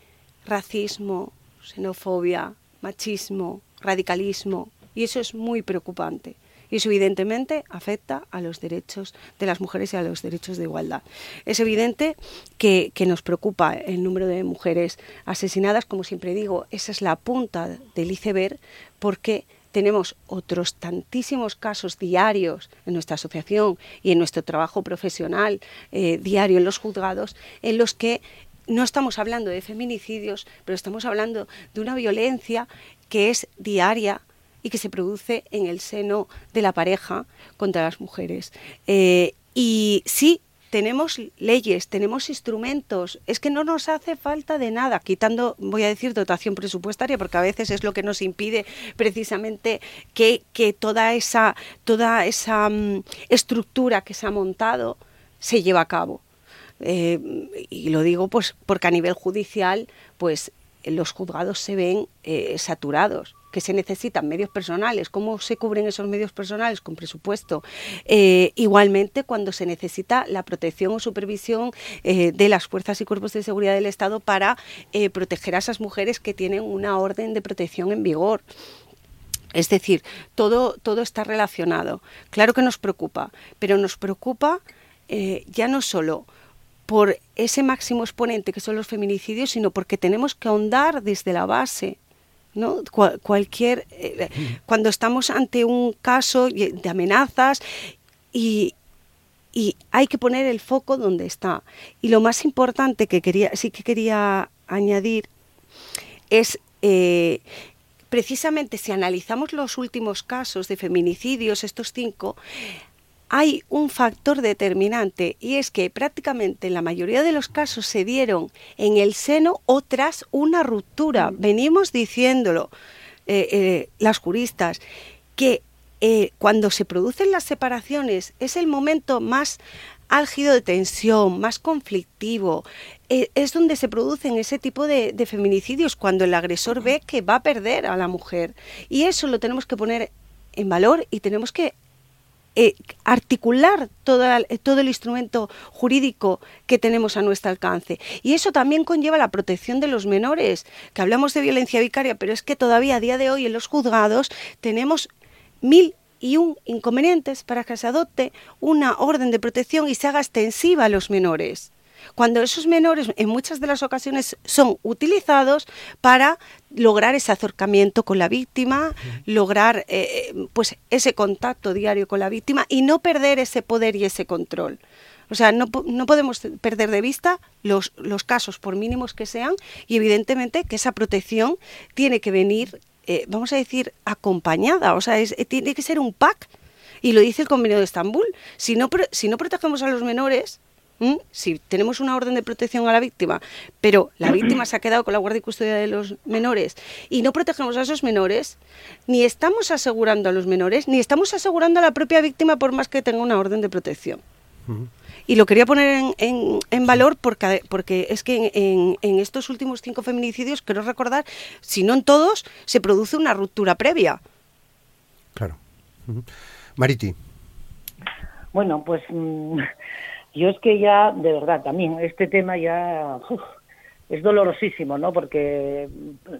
racismo, xenofobia, machismo, radicalismo, y eso es muy preocupante y eso evidentemente afecta a los derechos de las mujeres y a los derechos de igualdad. Es evidente que, nos preocupa el número de mujeres asesinadas, como siempre digo, esa es la punta del iceberg porque tenemos otros tantísimos casos diarios en nuestra asociación y en nuestro trabajo profesional eh, diario en los juzgados en los que no estamos hablando de feminicidios, pero estamos hablando de una violencia que es diaria, y que se produce en el seno de la pareja contra las mujeres. Eh, y sí, tenemos leyes, tenemos instrumentos, es que no nos hace falta de nada, quitando, voy a decir, dotación presupuestaria, porque a veces es lo que nos impide precisamente que, toda esa, toda esa mm, estructura que se ha montado se lleve a cabo. Eh, y lo digo pues porque a nivel judicial, pues los juzgados se ven eh, saturados que se necesitan medios personales. ¿Cómo se cubren esos medios personales? Con presupuesto. Eh, igualmente, cuando se necesita la protección o supervisión eh, de las fuerzas y cuerpos de seguridad del Estado para eh, proteger a esas mujeres que tienen una orden de protección en vigor. Es decir, todo, todo está relacionado. Claro que nos preocupa, pero nos preocupa ya no solo por ese máximo exponente que son los feminicidios, sino porque tenemos que ahondar desde la base ¿no? cualquier, eh, cuando estamos ante un caso de amenazas y, y, hay que poner el foco donde está. Y lo más importante que quería, sí que quería añadir es eh, precisamente si analizamos los últimos casos de feminicidios, estos cinco, hay un factor determinante y es que prácticamente en la mayoría de los casos se dieron en el seno o tras una ruptura. Venimos diciéndolo eh, eh, las juristas que eh, cuando se producen las separaciones es el momento más álgido de tensión, más conflictivo, es donde se producen ese tipo de, de, feminicidios, cuando el agresor ve que va a perder a la mujer. Y eso lo tenemos que poner en valor y tenemos que eh, articular todo el instrumento jurídico que tenemos a nuestro alcance. Y eso también conlleva la protección de los menores, que hablamos de violencia vicaria, pero es que todavía a día de hoy en los juzgados tenemos mil y un inconvenientes para que se adopte una orden de protección y se haga extensiva a los menores cuando esos menores en muchas de las ocasiones son utilizados para lograr ese acercamiento con la víctima, lograr eh, pues ese contacto diario con la víctima y no perder ese poder y ese control. O sea, no, no podemos perder de vista los, los, casos, por mínimos que sean, y evidentemente que esa protección tiene que venir, eh, vamos a decir, acompañada. O sea, es, tiene que ser un pack. Y lo dice el Convenio de Estambul. Si no, si no protegemos a los menores, si tenemos una orden de protección a la víctima, pero la víctima se ha quedado con la guardia y custodia de los menores y no protegemos a esos menores, ni estamos asegurando a los menores, ni estamos asegurando a la propia víctima por más que tenga una orden de protección. Y lo quería poner en, en, valor porque, porque es que en, en, estos últimos cinco feminicidios, quiero recordar, si no en todos, se produce una ruptura previa. Claro. Mariti. Bueno, pues mm, yo es que ya, de verdad, también este tema ya es dolorosísimo, ¿no? Porque,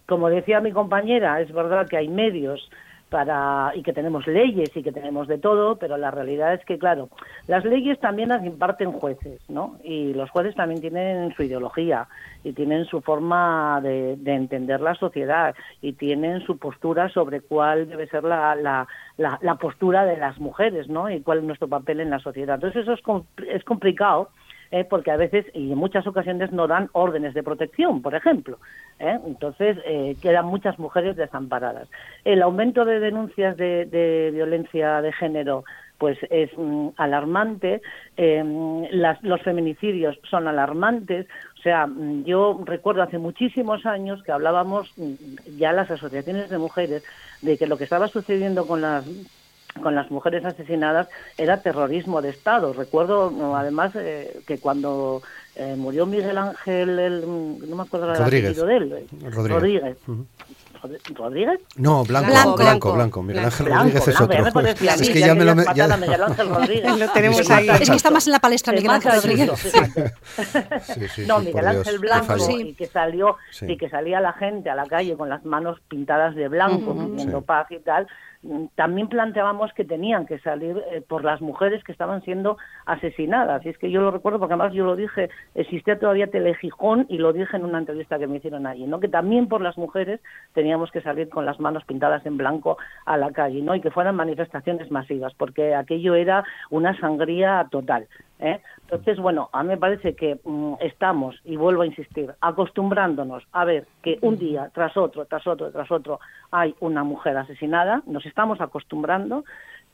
como decía mi compañera, es verdad que hay medios para y que tenemos leyes y que tenemos de todo, pero la realidad es que, claro, las leyes también las imparten jueces, ¿no? Y los jueces también tienen su ideología y tienen su forma de, entender la sociedad y tienen su postura sobre cuál debe ser la, la, la, postura de las mujeres, ¿no? Y cuál es nuestro papel en la sociedad. Entonces eso es, es complicado ¿eh? porque a veces y en muchas ocasiones no dan órdenes de protección, por ejemplo. ¿eh? Entonces eh, quedan muchas mujeres desamparadas. El aumento de denuncias de, violencia de género pues es mm, alarmante, em, los feminicidios son alarmantes, o sea, mm, yo recuerdo hace muchísimos años que hablábamos mm, ya las asociaciones de mujeres de que lo que estaba sucediendo con las con las mujeres asesinadas era terrorismo de Estado. Recuerdo además eh, que cuando eh, murió Miguel Ángel, el, no me acuerdo el apellido de él, Rodríguez. Rodríguez. No, Blanco, Blanco, Blanco, Miguel Ángel Rodríguez es otro. es que ya me lo... Ya... Miguel Ángel Rodríguez. lo tenemos ahí. Es que está más en la palestra Miguel Ángel Rodríguez. Sí, sí, no, Miguel Ángel Blanco, y que salió, y que salía la gente a la calle con las manos pintadas de blanco, pidiendo paz y tal, también planteábamos que tenían que salir eh, por las mujeres que estaban siendo asesinadas. Y es que yo lo recuerdo porque además yo lo dije, existía todavía Telejijón y lo dije en una entrevista que me hicieron allí, ¿no? Que también por las mujeres teníamos que salir con las manos pintadas en blanco a la calle, ¿no? Y que fueran manifestaciones masivas, porque aquello era una sangría total. ¿Eh? Entonces, bueno, a mí me parece que mm, estamos, y vuelvo a insistir, acostumbrándonos a ver que un día tras otro, tras otro, tras otro hay una mujer asesinada, nos estamos acostumbrando.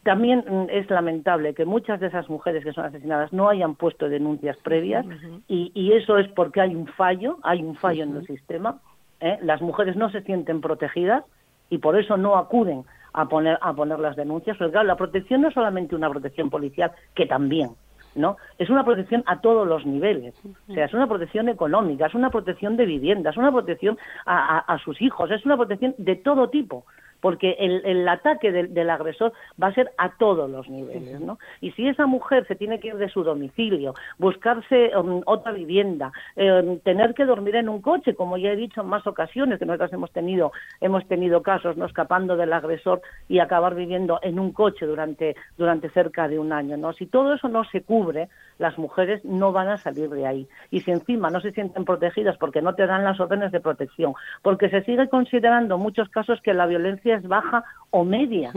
También mm, es lamentable que muchas de esas mujeres que son asesinadas no hayan puesto denuncias previas y, eso es porque hay un fallo, hay un fallo en el sistema. ¿eh? Las mujeres no se sienten protegidas y por eso no acuden a poner, a poner las denuncias. Porque claro, la protección no es solamente una protección policial, que también, ¿no? Es una protección a todos los niveles. O sea, es una protección económica, es una protección de vivienda, es una protección a sus hijos, es una protección de todo tipo porque el, el ataque del, del, agresor va a ser a todos los niveles, ¿no? Y si esa mujer se tiene que ir de su domicilio, buscarse um, otra vivienda, eh, tener que dormir en un coche, como ya he dicho en más ocasiones, que nosotros hemos tenido, hemos tenido casos, ¿no? Escapando del agresor y acabar viviendo en un coche durante, durante cerca de un año, ¿no? Si todo eso no se cubre, las mujeres no van a salir de ahí. Y si encima no se sienten protegidas porque no te dan las órdenes de protección, porque se sigue considerando muchos casos que la violencia es baja o media.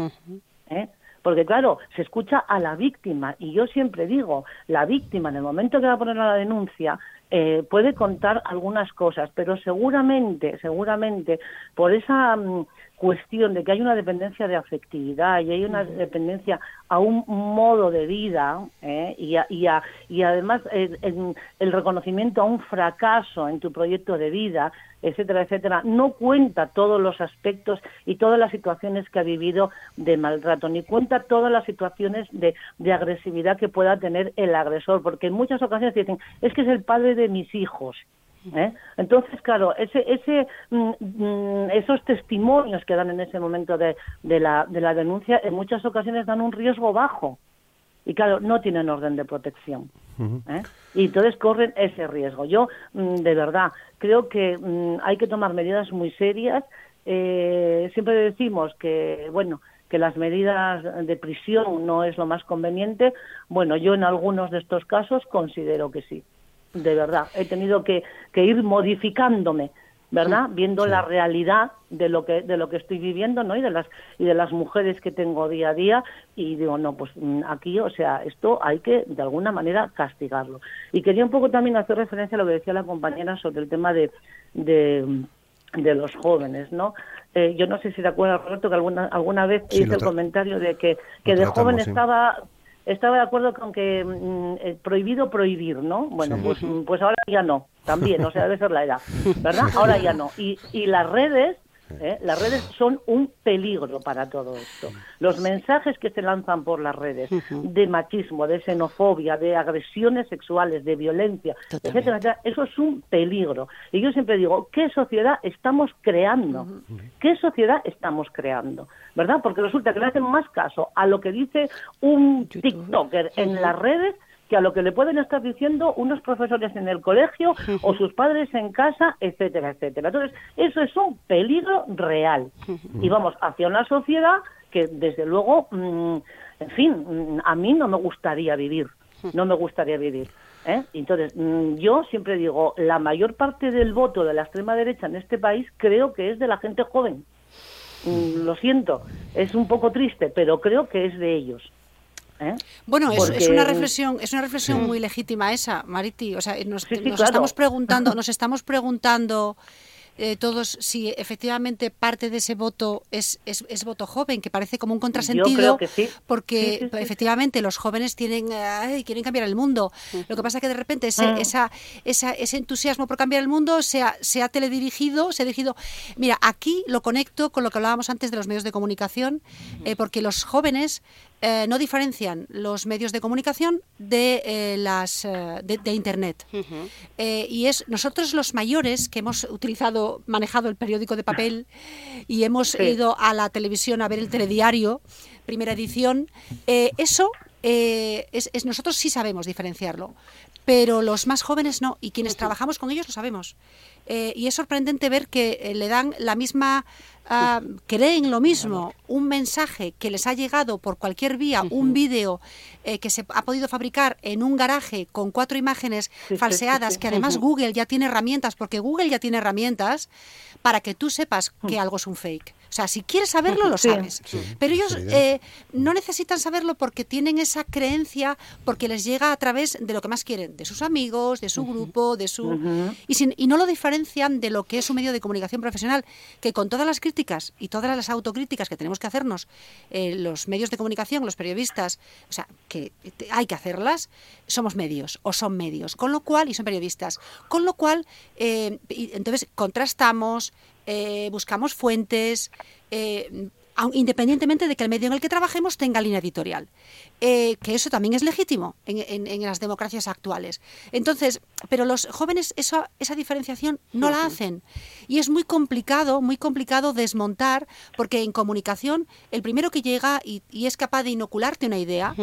¿eh? Porque claro, se escucha a la víctima y yo siempre digo, la víctima en el momento que va a poner la denuncia eh, puede contar algunas cosas, pero seguramente, seguramente, por esa mm, cuestión de que hay una dependencia de afectividad y hay una dependencia a un modo de vida ¿eh? y, y, y, además el, el, reconocimiento a un fracaso en tu proyecto de vida, etcétera, etcétera, no cuenta todos los aspectos y todas las situaciones que ha vivido de maltrato, ni cuenta todas las situaciones de, de agresividad que pueda tener el agresor, porque en muchas ocasiones dicen, es que es el padre de mis hijos. ¿Eh? Entonces, claro, ese, ese, mm, mm, esos testimonios que dan en ese momento de, de, la, de la denuncia en muchas ocasiones dan un riesgo bajo y claro, no tienen orden de protección. ¿eh? Y entonces corren ese riesgo. Yo, mm, de verdad, creo que hay que tomar medidas muy serias. Eh, siempre decimos que, bueno, que las medidas de prisión no es lo más conveniente. Bueno, yo en algunos de estos casos considero que sí de verdad. He tenido que, que ir modificándome, ¿verdad? Viendo la realidad de lo que de lo que estoy viviendo, ¿no? Y de las y de las mujeres que tengo día a día y digo, no, pues mm, aquí, o sea, esto hay que de alguna manera castigarlo. Y quería un poco también hacer referencia a lo que decía la compañera sobre el tema de de, de los jóvenes, ¿no? Eh, yo no sé si te acuerdas, Roberto, que alguna alguna vez hice el comentario de que, que de joven estaba estaba de acuerdo con que mm, eh, prohibido prohibir, ¿no? Bueno, pues, mm, pues ahora ya no, también, o sea, debe ser la edad, ¿verdad? Ahora ya no. Y, y las redes ¿eh? Las redes son un peligro para todo esto. Los mensajes que se lanzan por las redes de machismo, de xenofobia, de agresiones sexuales, de violencia, etcétera, eso es un peligro. Y yo siempre digo, ¿qué sociedad estamos creando? ¿Qué sociedad estamos creando? ¿Verdad? Porque resulta que le hacen más caso a lo que dice un TikToker en las redes que a lo que le pueden estar diciendo unos profesores en el colegio o sus padres en casa, etcétera, etcétera. Entonces, eso es un peligro real. Y vamos hacia una sociedad que, desde luego, mm, en fin, mm, a mí no me gustaría vivir, no me gustaría vivir. ¿eh? Entonces, mm, yo siempre digo, la mayor parte del voto de la extrema derecha en este país creo que es de la gente joven. Lo siento, es un poco triste, pero creo que es de ellos. ¿Eh? Bueno, es, una reflexión, es una reflexión muy legítima esa, Mariti. O sea, nos, estamos preguntando, nos estamos preguntando eh, todos si efectivamente parte de ese voto es, es, voto joven, que parece como un contrasentido, porque efectivamente los jóvenes tienen, quieren cambiar el mundo. Lo que pasa es que de repente ese, mm. esa, ese entusiasmo por cambiar el mundo se ha, se ha teledirigido, se ha dirigido... Mira, aquí lo conecto con lo que hablábamos antes de los medios de comunicación, eh, porque los jóvenes eh, no diferencian los medios de comunicación de eh, las eh, de, internet. Y es nosotros los mayores que hemos utilizado manejado el periódico de papel y hemos ido a la televisión a ver el telediario primera edición eso es, nosotros sí sabemos diferenciarlo pero los más jóvenes no y quienes trabajamos con ellos lo sabemos. Y es sorprendente ver que le dan la misma Ah, creen lo mismo, un mensaje que les ha llegado por cualquier vía, un vídeo eh, que se ha podido fabricar en un garaje con cuatro imágenes falseadas, que además Google ya tiene herramientas, porque Google ya tiene herramientas para que tú sepas que algo es un fake. O sea, si quieres saberlo, lo sabes. Pero ellos eh, no necesitan saberlo porque tienen esa creencia, porque les llega a través de lo que más quieren, de sus amigos, de su grupo, de su... y, y no lo diferencian de lo que es un medio de comunicación profesional, que con todas las críticas y todas las autocríticas que tenemos que hacernos eh, los medios de comunicación, los periodistas, o sea, que hay que hacerlas, somos medios o son medios, con lo cual, y son periodistas, con lo cual, eh, entonces contrastamos, eh, buscamos fuentes, eh, independientemente de que el medio en el que trabajemos tenga línea editorial, eh, que eso también es legítimo en, las democracias actuales. Entonces, pero los jóvenes esa, esa diferenciación no la hacen. Y es muy complicado, muy complicado desmontar, porque en comunicación el primero que llega y, es capaz de inocularte una idea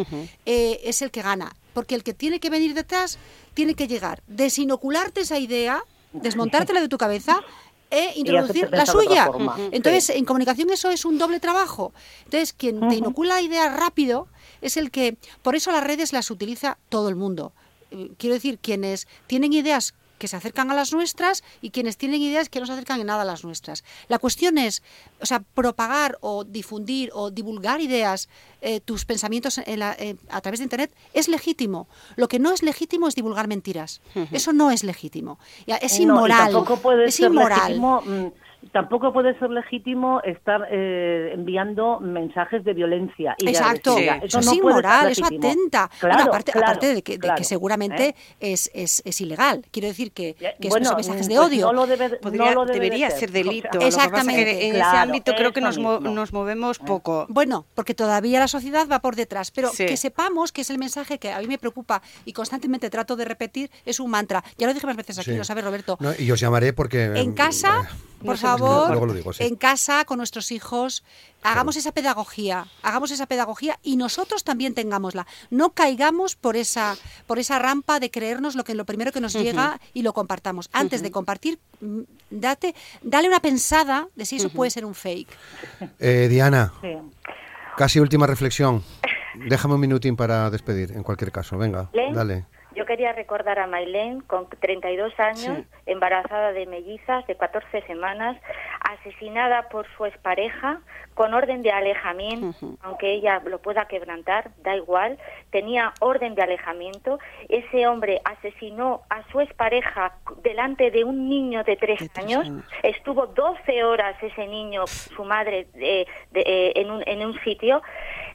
es el que gana, porque el que tiene que venir detrás tiene que llegar, desinocularte esa idea, desmontártela de tu cabeza e introducir la suya. Entonces, en comunicación eso es un doble trabajo. Entonces, quien te inocula ideas rápido es el que, por eso las redes las utiliza todo el mundo. Eh, quiero decir, quienes tienen ideas que se acercan a las nuestras y quienes tienen ideas que no se acercan en nada a las nuestras. La cuestión es, o sea, propagar o difundir o divulgar ideas, eh, tus pensamientos eh, a través de Internet es legítimo. Lo que no es legítimo es divulgar mentiras. Eso no es legítimo. Es inmoral. es inmoral. Mm, tampoco puede ser legítimo estar eh, enviando mensajes de violencia. Y Exacto, eso, es inmoral, eso atenta. aparte, aparte, de que, seguramente ¿eh? es, es, es, ilegal. Quiero decir que, que son mensajes de pues odio. No lo debería ser, delito. Exactamente. en ese ámbito creo que nos, nos movemos poco. Bueno, porque todavía la sociedad va por detrás, pero que sepamos que es el mensaje que a mí me preocupa y constantemente trato de repetir, es un mantra. Ya lo dije más veces aquí, lo sabe Roberto. y os llamaré porque... En casa... Eh, por favor, en casa con nuestros hijos, hagamos esa pedagogía, hagamos esa pedagogía y nosotros también tengámosla. No caigamos por esa, por esa rampa de creernos lo que lo primero que nos llega y lo compartamos. Antes de compartir, mm, date, dale una pensada de si eso puede ser un fake. Eh, Diana, casi última reflexión. Déjame un minutín para despedir, en cualquier caso. Venga, dale. Yo quería recordar a Mailén, con 32 años, embarazada de mellizas de 14 semanas, asesinada por su expareja con orden de alejamiento, aunque ella lo pueda quebrantar, da igual, tenía orden de alejamiento. Ese hombre asesinó a su expareja delante de un niño de 3 años. estuvo 12 horas ese niño, su madre, eh, en, un, en un sitio.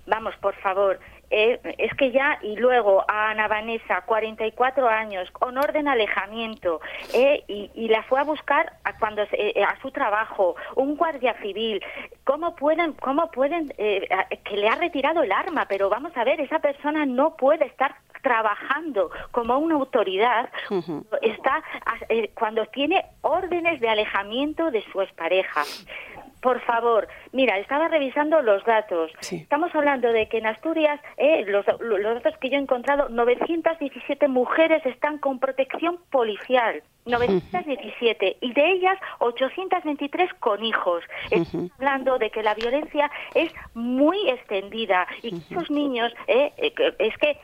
Vamos, por favor, eh, es que ya, y luego a Ana Vanessa, 44 años, con orden alejamiento, eh, y, la fue a buscar a, cuando, eh, a su trabajo, un guardia civil. ¿Cómo pueden, cómo pueden, que le ha retirado el arma? Pero vamos a ver, esa persona no puede estar trabajando como una autoridad está cuando tiene órdenes de alejamiento de su expareja. Por favor, mira, estaba revisando los datos. Estamos hablando de que en Asturias, eh, los, datos que yo he encontrado, 917 mujeres están con protección policial. 917 y de ellas 823 con hijos. Estamos hablando de que la violencia es muy extendida y esos niños, eh, eh, es que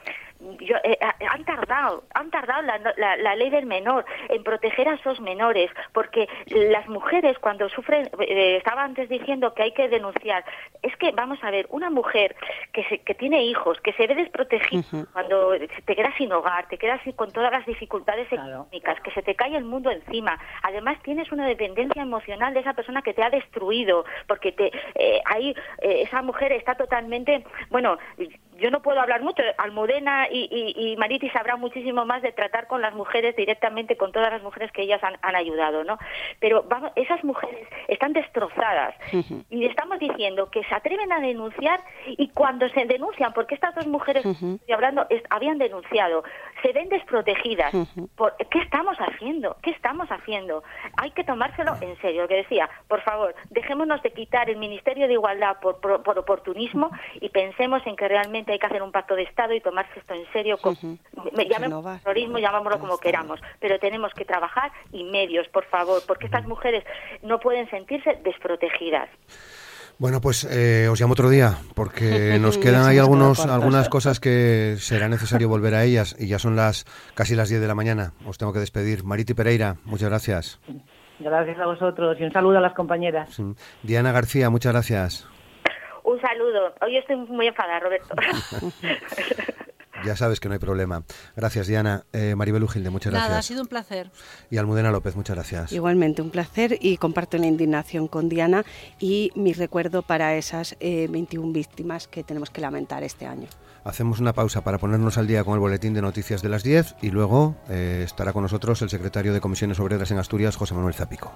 yo, eh, han tardado, han tardado la, la, ley del menor en proteger a esos menores, porque las mujeres cuando sufren, eh, estaba antes diciendo que hay que denunciar, es que vamos a ver, una mujer que, se, que tiene hijos, que se ve desprotegida cuando te quedas sin hogar, te quedas con todas las dificultades económicas, que se te cae el mundo encima, además tienes una dependencia emocional de esa persona que te ha destruido, porque te, eh, ahí esa mujer está totalmente, bueno, yo no puedo hablar mucho, Almudena y, y, Mariti sabrán muchísimo más de tratar con las mujeres directamente, con todas las mujeres que ellas han, ayudado, ¿no? Pero vamos, esas mujeres están destrozadas y estamos diciendo que se atreven a denunciar y cuando se denuncian, porque estas dos mujeres, estoy hablando, habían denunciado, se ven desprotegidas. Por, ¿Qué estamos haciendo? ¿Qué estamos haciendo? Hay que tomárselo en serio. Lo que decía, por favor, dejémonos de quitar el Ministerio de Igualdad por, por oportunismo y pensemos en que realmente hay que hacer un pacto de Estado y tomarse esto en serio. Con, terrorismo, llamámoslo como queramos, pero tenemos que trabajar y medios, por favor, porque estas mujeres no pueden sentirse desprotegidas. Bueno, pues eh, os llamo otro día, porque nos quedan ahí algunos, algunas cosas que será necesario volver a ellas, y ya son las casi las 10 de la mañana. Os tengo que despedir. Mariti Pereira, muchas gracias. Gracias a vosotros y un saludo a las compañeras. Diana García, muchas gracias. Un saludo. Hoy estoy muy enfadada, Roberto. Ya sabes que no hay problema. Gracias, Diana. Eh, Maribel Ugilde, muchas gracias. Nada, ha sido un placer. Y Almudena López, muchas gracias. Igualmente, un placer y comparto la indignación con Diana y mi recuerdo para esas 21 eh, víctimas que tenemos que lamentar este año. Hacemos una pausa para ponernos al día con el boletín de noticias de las 10 y luego eh, estará con nosotros el secretario de Comisiones Obreras en Asturias, José Manuel Zapico.